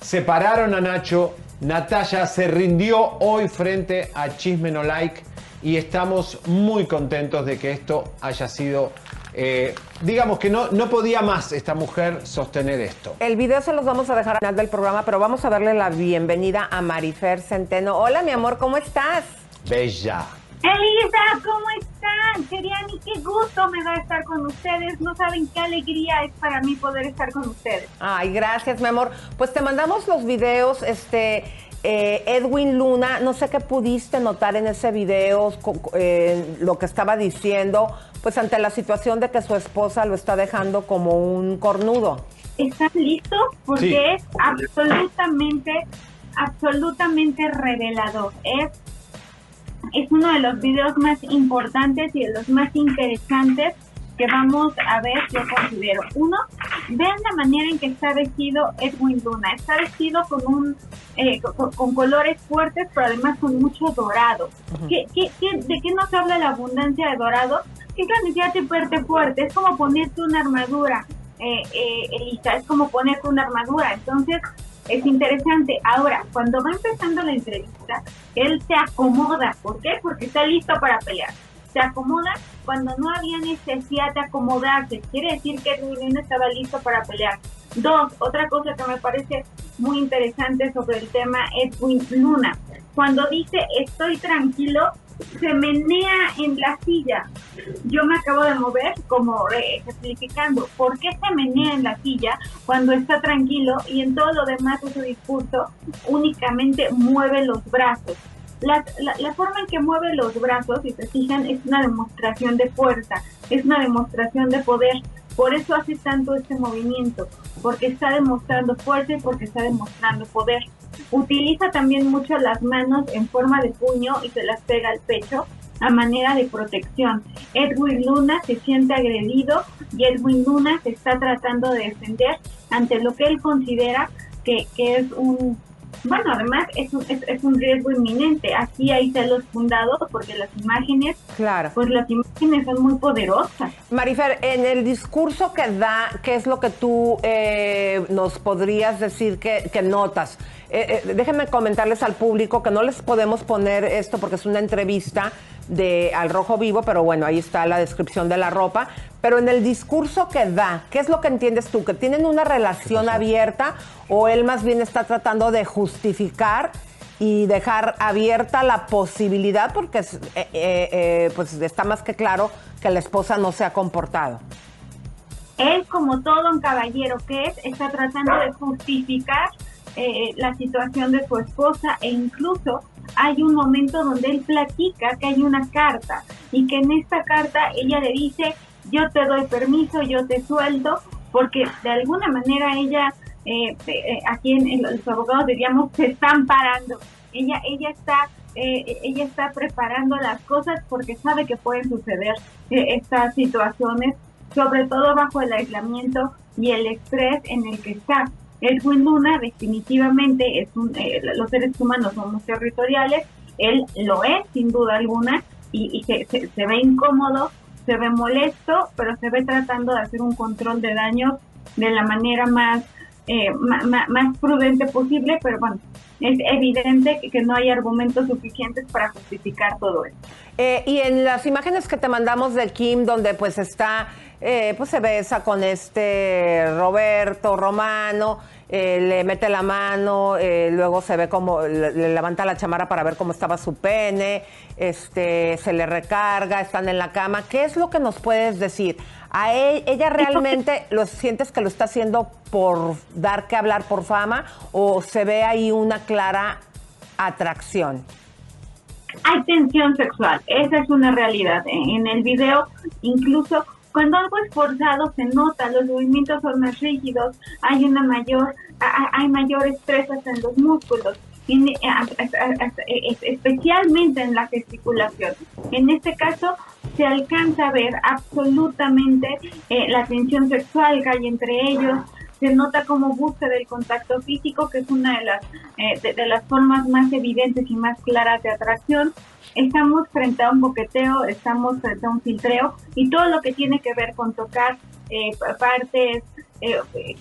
Separaron a Nacho, Natalia se rindió hoy frente a Chisme No Like y estamos muy contentos de que esto haya sido, eh, digamos que no, no podía más esta mujer sostener esto. El video se los vamos a dejar al final del programa, pero vamos a darle la bienvenida a Marifer Centeno. Hola, mi amor, ¿cómo estás? Bella. Elisa, ¿cómo están? Seriani, qué gusto me da estar con ustedes. No saben qué alegría es para mí poder estar con ustedes. Ay, gracias, mi amor. Pues te mandamos los videos, este, eh, Edwin Luna, no sé qué pudiste notar en ese video, eh, lo que estaba diciendo, pues ante la situación de que su esposa lo está dejando como un cornudo. ¿Están listos? Porque Sí. es absolutamente, absolutamente revelador. Es, es uno de los videos más importantes y de los más interesantes que vamos a ver, yo considero. Uno, vean la manera en que está vestido Edwin Luna. Está vestido con un eh, con, con colores fuertes, pero además con mucho dorado. ¿Qué, qué, qué- de qué nos habla la abundancia de dorado? Es la necesidad de verte fuerte, es como ponerte una armadura, eh, eh, Elisa, es como ponerte una armadura. Entonces, es interesante. Ahora, cuando va empezando la entrevista, él se acomoda. ¿Por qué? Porque está listo para pelear. Se acomoda cuando no había necesidad de acomodarse. Quiere decir que Edwin Luna estaba listo para pelear. Dos, otra cosa que me parece muy interesante sobre el tema Edwin Luna. Cuando dice estoy tranquilo, se menea en la silla. Yo me acabo de mover como ejemplificando por qué se menea en la silla cuando está tranquilo y en todo lo demás de su discurso únicamente mueve los brazos. La, la, la forma en que mueve los brazos, si se fijan, es una demostración de fuerza, es una demostración de poder. Por eso hace tanto este movimiento, porque está demostrando fuerza y porque está demostrando poder. Utiliza también mucho las manos en forma de puño y se las pega al pecho a manera de protección. Edwin Luna se siente agredido y Edwin Luna se está tratando de defender ante lo que él considera que, que es un bueno, además es un, es, es un riesgo inminente. Aquí hay celos fundados porque las imágenes, claro. pues las imágenes son muy poderosas. Marifer, en el discurso que da, ¿qué es lo que tú eh, nos podrías decir que, que notas? Eh, eh, déjenme comentarles al público que no les podemos poner esto porque es una entrevista, de Al Rojo Vivo, pero bueno, ahí está la descripción de la ropa. Pero en el discurso que da, ¿qué es lo que entiendes tú? ¿Que tienen una relación abierta o él más bien está tratando de justificar y dejar abierta la posibilidad, porque es, eh, eh, eh, pues está más que claro que la esposa no se ha comportado? Él, como todo un caballero que es, está tratando de justificar eh, la situación de su esposa e incluso hay un momento donde él platica que hay una carta y que en esta carta ella le dice yo te doy permiso, yo te suelto, porque de alguna manera ella, eh, eh, aquí en, los abogados diríamos, se están parando. Ella, ella está ella está preparando las cosas porque sabe que pueden suceder estas situaciones, sobre todo bajo el aislamiento y el estrés en el que está. Edwin Luna definitivamente es un, eh, los seres humanos somos territoriales, él lo es sin duda alguna y, se, se, ve incómodo, se ve molesto, pero se ve tratando de hacer un control de daños de la manera más, eh, más, prudente posible, pero bueno, es evidente que, no hay argumentos suficientes para justificar todo esto. Eh, y en las imágenes que te mandamos de Kim, donde pues está eh, pues se besa con este Roberto Romano, eh, le mete la mano, eh, luego se ve como le, levanta la chamarra para ver cómo estaba su pene, este, se le recarga, están en la cama. ¿Qué es lo que nos puedes decir? ¿A ella realmente lo sientes que lo está haciendo por dar que hablar por fama o se ve ahí una clara atracción? Hay tensión sexual, esa es una realidad. En el video incluso cuando algo es forzado se nota, los movimientos son más rígidos, hay una mayor, hay mayor estrés en los músculos, especialmente en la gesticulación. En este caso se alcanza a ver absolutamente eh, la tensión sexual que hay entre ellos, se nota como busca del contacto físico, que es una de las, eh, de, las formas más evidentes y más claras de atracción. Estamos frente a un boqueteo, estamos frente a un filtreo y todo lo que tiene que ver con tocar eh, partes, eh,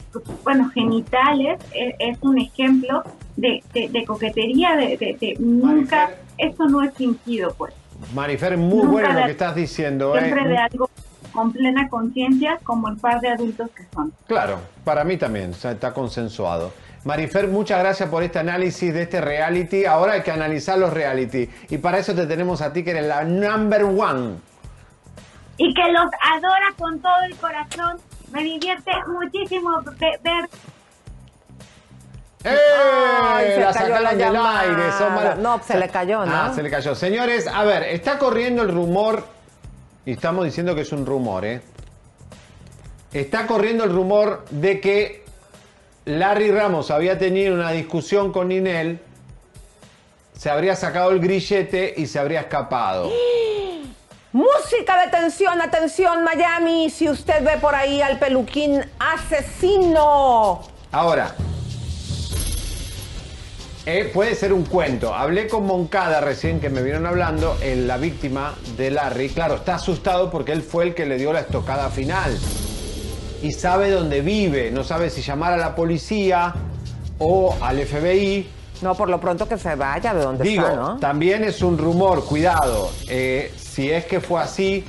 bueno, genitales, es un ejemplo de, coquetería, de, nunca, esto no es fingido, pues. Marifer, muy bueno lo que estás diciendo. Siempre de algo con plena conciencia como el par de adultos que son. Claro, para mí también, está consensuado. Marifer, muchas gracias por este análisis de este reality. Ahora hay que analizar los reality. Y para eso te tenemos a ti, que eres la number one. Y que los adora con todo el corazón. Me divierte muchísimo ver ¡Eh! se la sacaron del aire. No, se le cayó, ¿no? Ah, se le cayó. Señores, a ver, está corriendo el rumor y estamos diciendo que es un rumor, ¿eh? Está corriendo el rumor de que Larry Ramos había tenido una discusión con Ninel, se habría sacado el grillete y se habría escapado. [gasps] Música de tensión, atención Miami, si usted ve por ahí al peluquín asesino. Ahora, eh, puede ser un cuento. Hablé con Moncada recién que me vieron hablando, en la víctima de Larry. Claro, está asustado porque él fue el que le dio la estocada final. Y sabe dónde vive. No sabe si llamar a la policía o al FBI. No, por lo pronto que se vaya de donde Digo, está, ¿no? También es un rumor, cuidado. Eh, si es que fue así,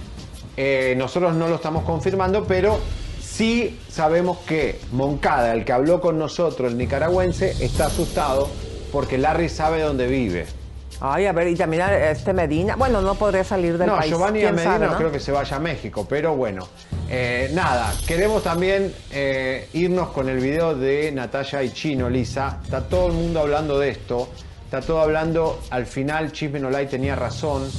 eh, nosotros no lo estamos confirmando, pero sí sabemos que Moncada, el que habló con nosotros, el nicaragüense, está asustado porque Larry sabe dónde vive. Ay, a ver, y también este Medina, bueno, no podría salir del país. No, Giovanni Medina no creo que se vaya a México, pero bueno. Eh, nada, queremos también eh, irnos con el video de Natalia y Chino, Lisa. Está todo el mundo hablando de esto. Está todo hablando, al final Chisme Nolay tenía razón.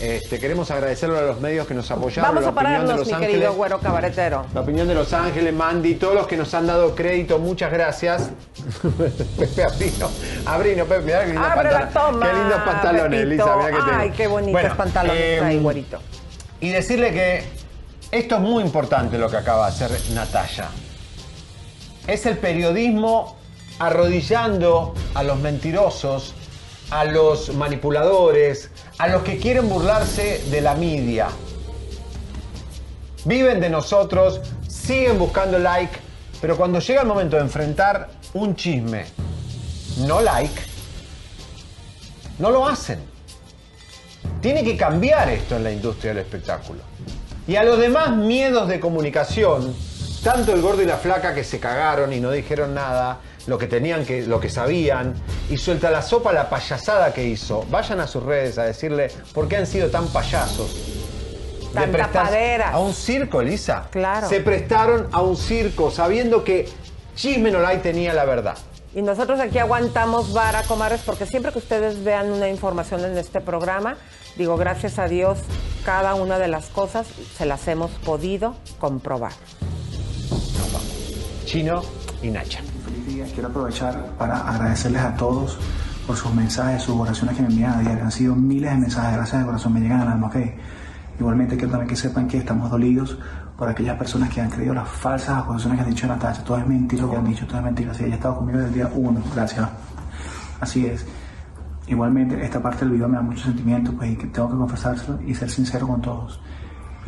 Este, queremos agradecerle a los medios que nos apoyaron. Vamos a pararnos, mi querido güero cabaretero. La opinión de Los Ángeles, Mandy, todos los que nos han dado crédito, muchas gracias. Pepe [laughs] Abrino, Abrino, Pepe, mirá qué lindos pantalones. Qué lindos pantalones, Lisa, mirá que Ay, qué bonitos pantalones eh, güerito. Y decirle que esto es muy importante lo que acaba de hacer Natalia. Es el periodismo arrodillando a los mentirosos, a los manipuladores, a los que quieren burlarse de la media. Viven de nosotros, siguen buscando like, pero cuando llega el momento de enfrentar un chisme no like, no lo hacen. Tiene que cambiar esto en la industria del espectáculo. Y a los demás miedos de comunicación, tanto el gordo y la flaca que se cagaron y no dijeron nada, lo que tenían que, lo que sabían, y suelta la sopa la payasada que hizo. Vayan a sus redes a decirle por qué han sido tan payasos. De tapaderas. A un circo, Elisa. Claro. Se prestaron a un circo sabiendo que Chisme No Like tenía la verdad. Y nosotros aquí aguantamos vara, comadres, porque siempre que ustedes vean una información en este programa, digo, gracias a Dios, cada una de las cosas se las hemos podido comprobar. Chino y Nacha. Quiero aprovechar para agradecerles a todos por sus mensajes, sus oraciones que me envían a. Han sido miles de mensajes, gracias de corazón, me llegan al alma, ok. Igualmente quiero también que sepan que estamos dolidos por aquellas personas que han creído las falsas acusaciones que han dicho Natacha. Todo es mentira lo que han dicho, todo es mentira. Sí, ella ha estado conmigo desde el día uno, gracias. Así es. Igualmente, esta parte del video me da mucho sentimiento, pues, y que tengo que confesárselo y ser sincero con todos.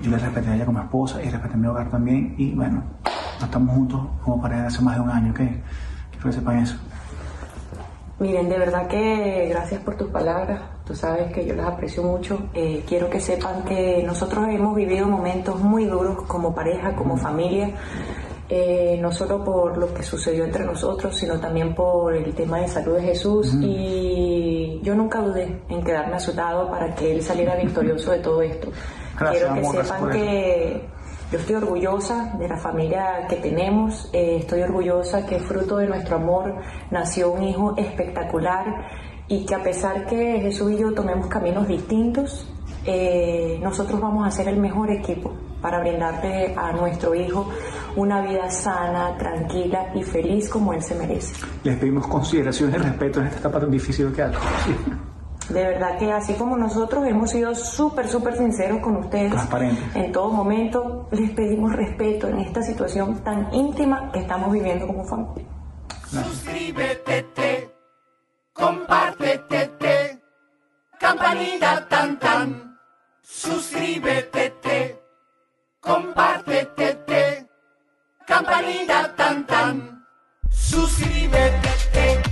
Yo le respeté a ella como esposa y respeté mi hogar también, y bueno, no estamos juntos como pareja hace más de un año, ¿ok? Que sepan eso. Miren, de verdad que gracias por tus palabras. Tú sabes que yo las aprecio mucho. Eh, quiero que sepan que nosotros hemos vivido momentos muy duros como pareja, como familia. eh, no solo por lo que sucedió entre nosotros, sino también por el tema de salud de Jesús. Y yo nunca dudé en quedarme a su lado para que él saliera victorioso de todo esto. Gracias, Quiero que amor, sepan que yo estoy orgullosa de la familia que tenemos, eh, estoy orgullosa que fruto de nuestro amor nació un hijo espectacular y que a pesar que Jesús y yo tomemos caminos distintos, eh, nosotros vamos a ser el mejor equipo para brindarle a nuestro hijo una vida sana, tranquila y feliz como él se merece. Les pedimos consideración y respeto en esta etapa tan difícil que hay. De verdad que así como nosotros hemos sido súper, súper sinceros con ustedes Transparente. en todo momento, les pedimos respeto en esta situación tan íntima que estamos viviendo como familia. Suscríbete, te, compártete, te, campanita tan tan. Suscríbete, te, compártete, te, campanita tan tan. Suscríbete, te,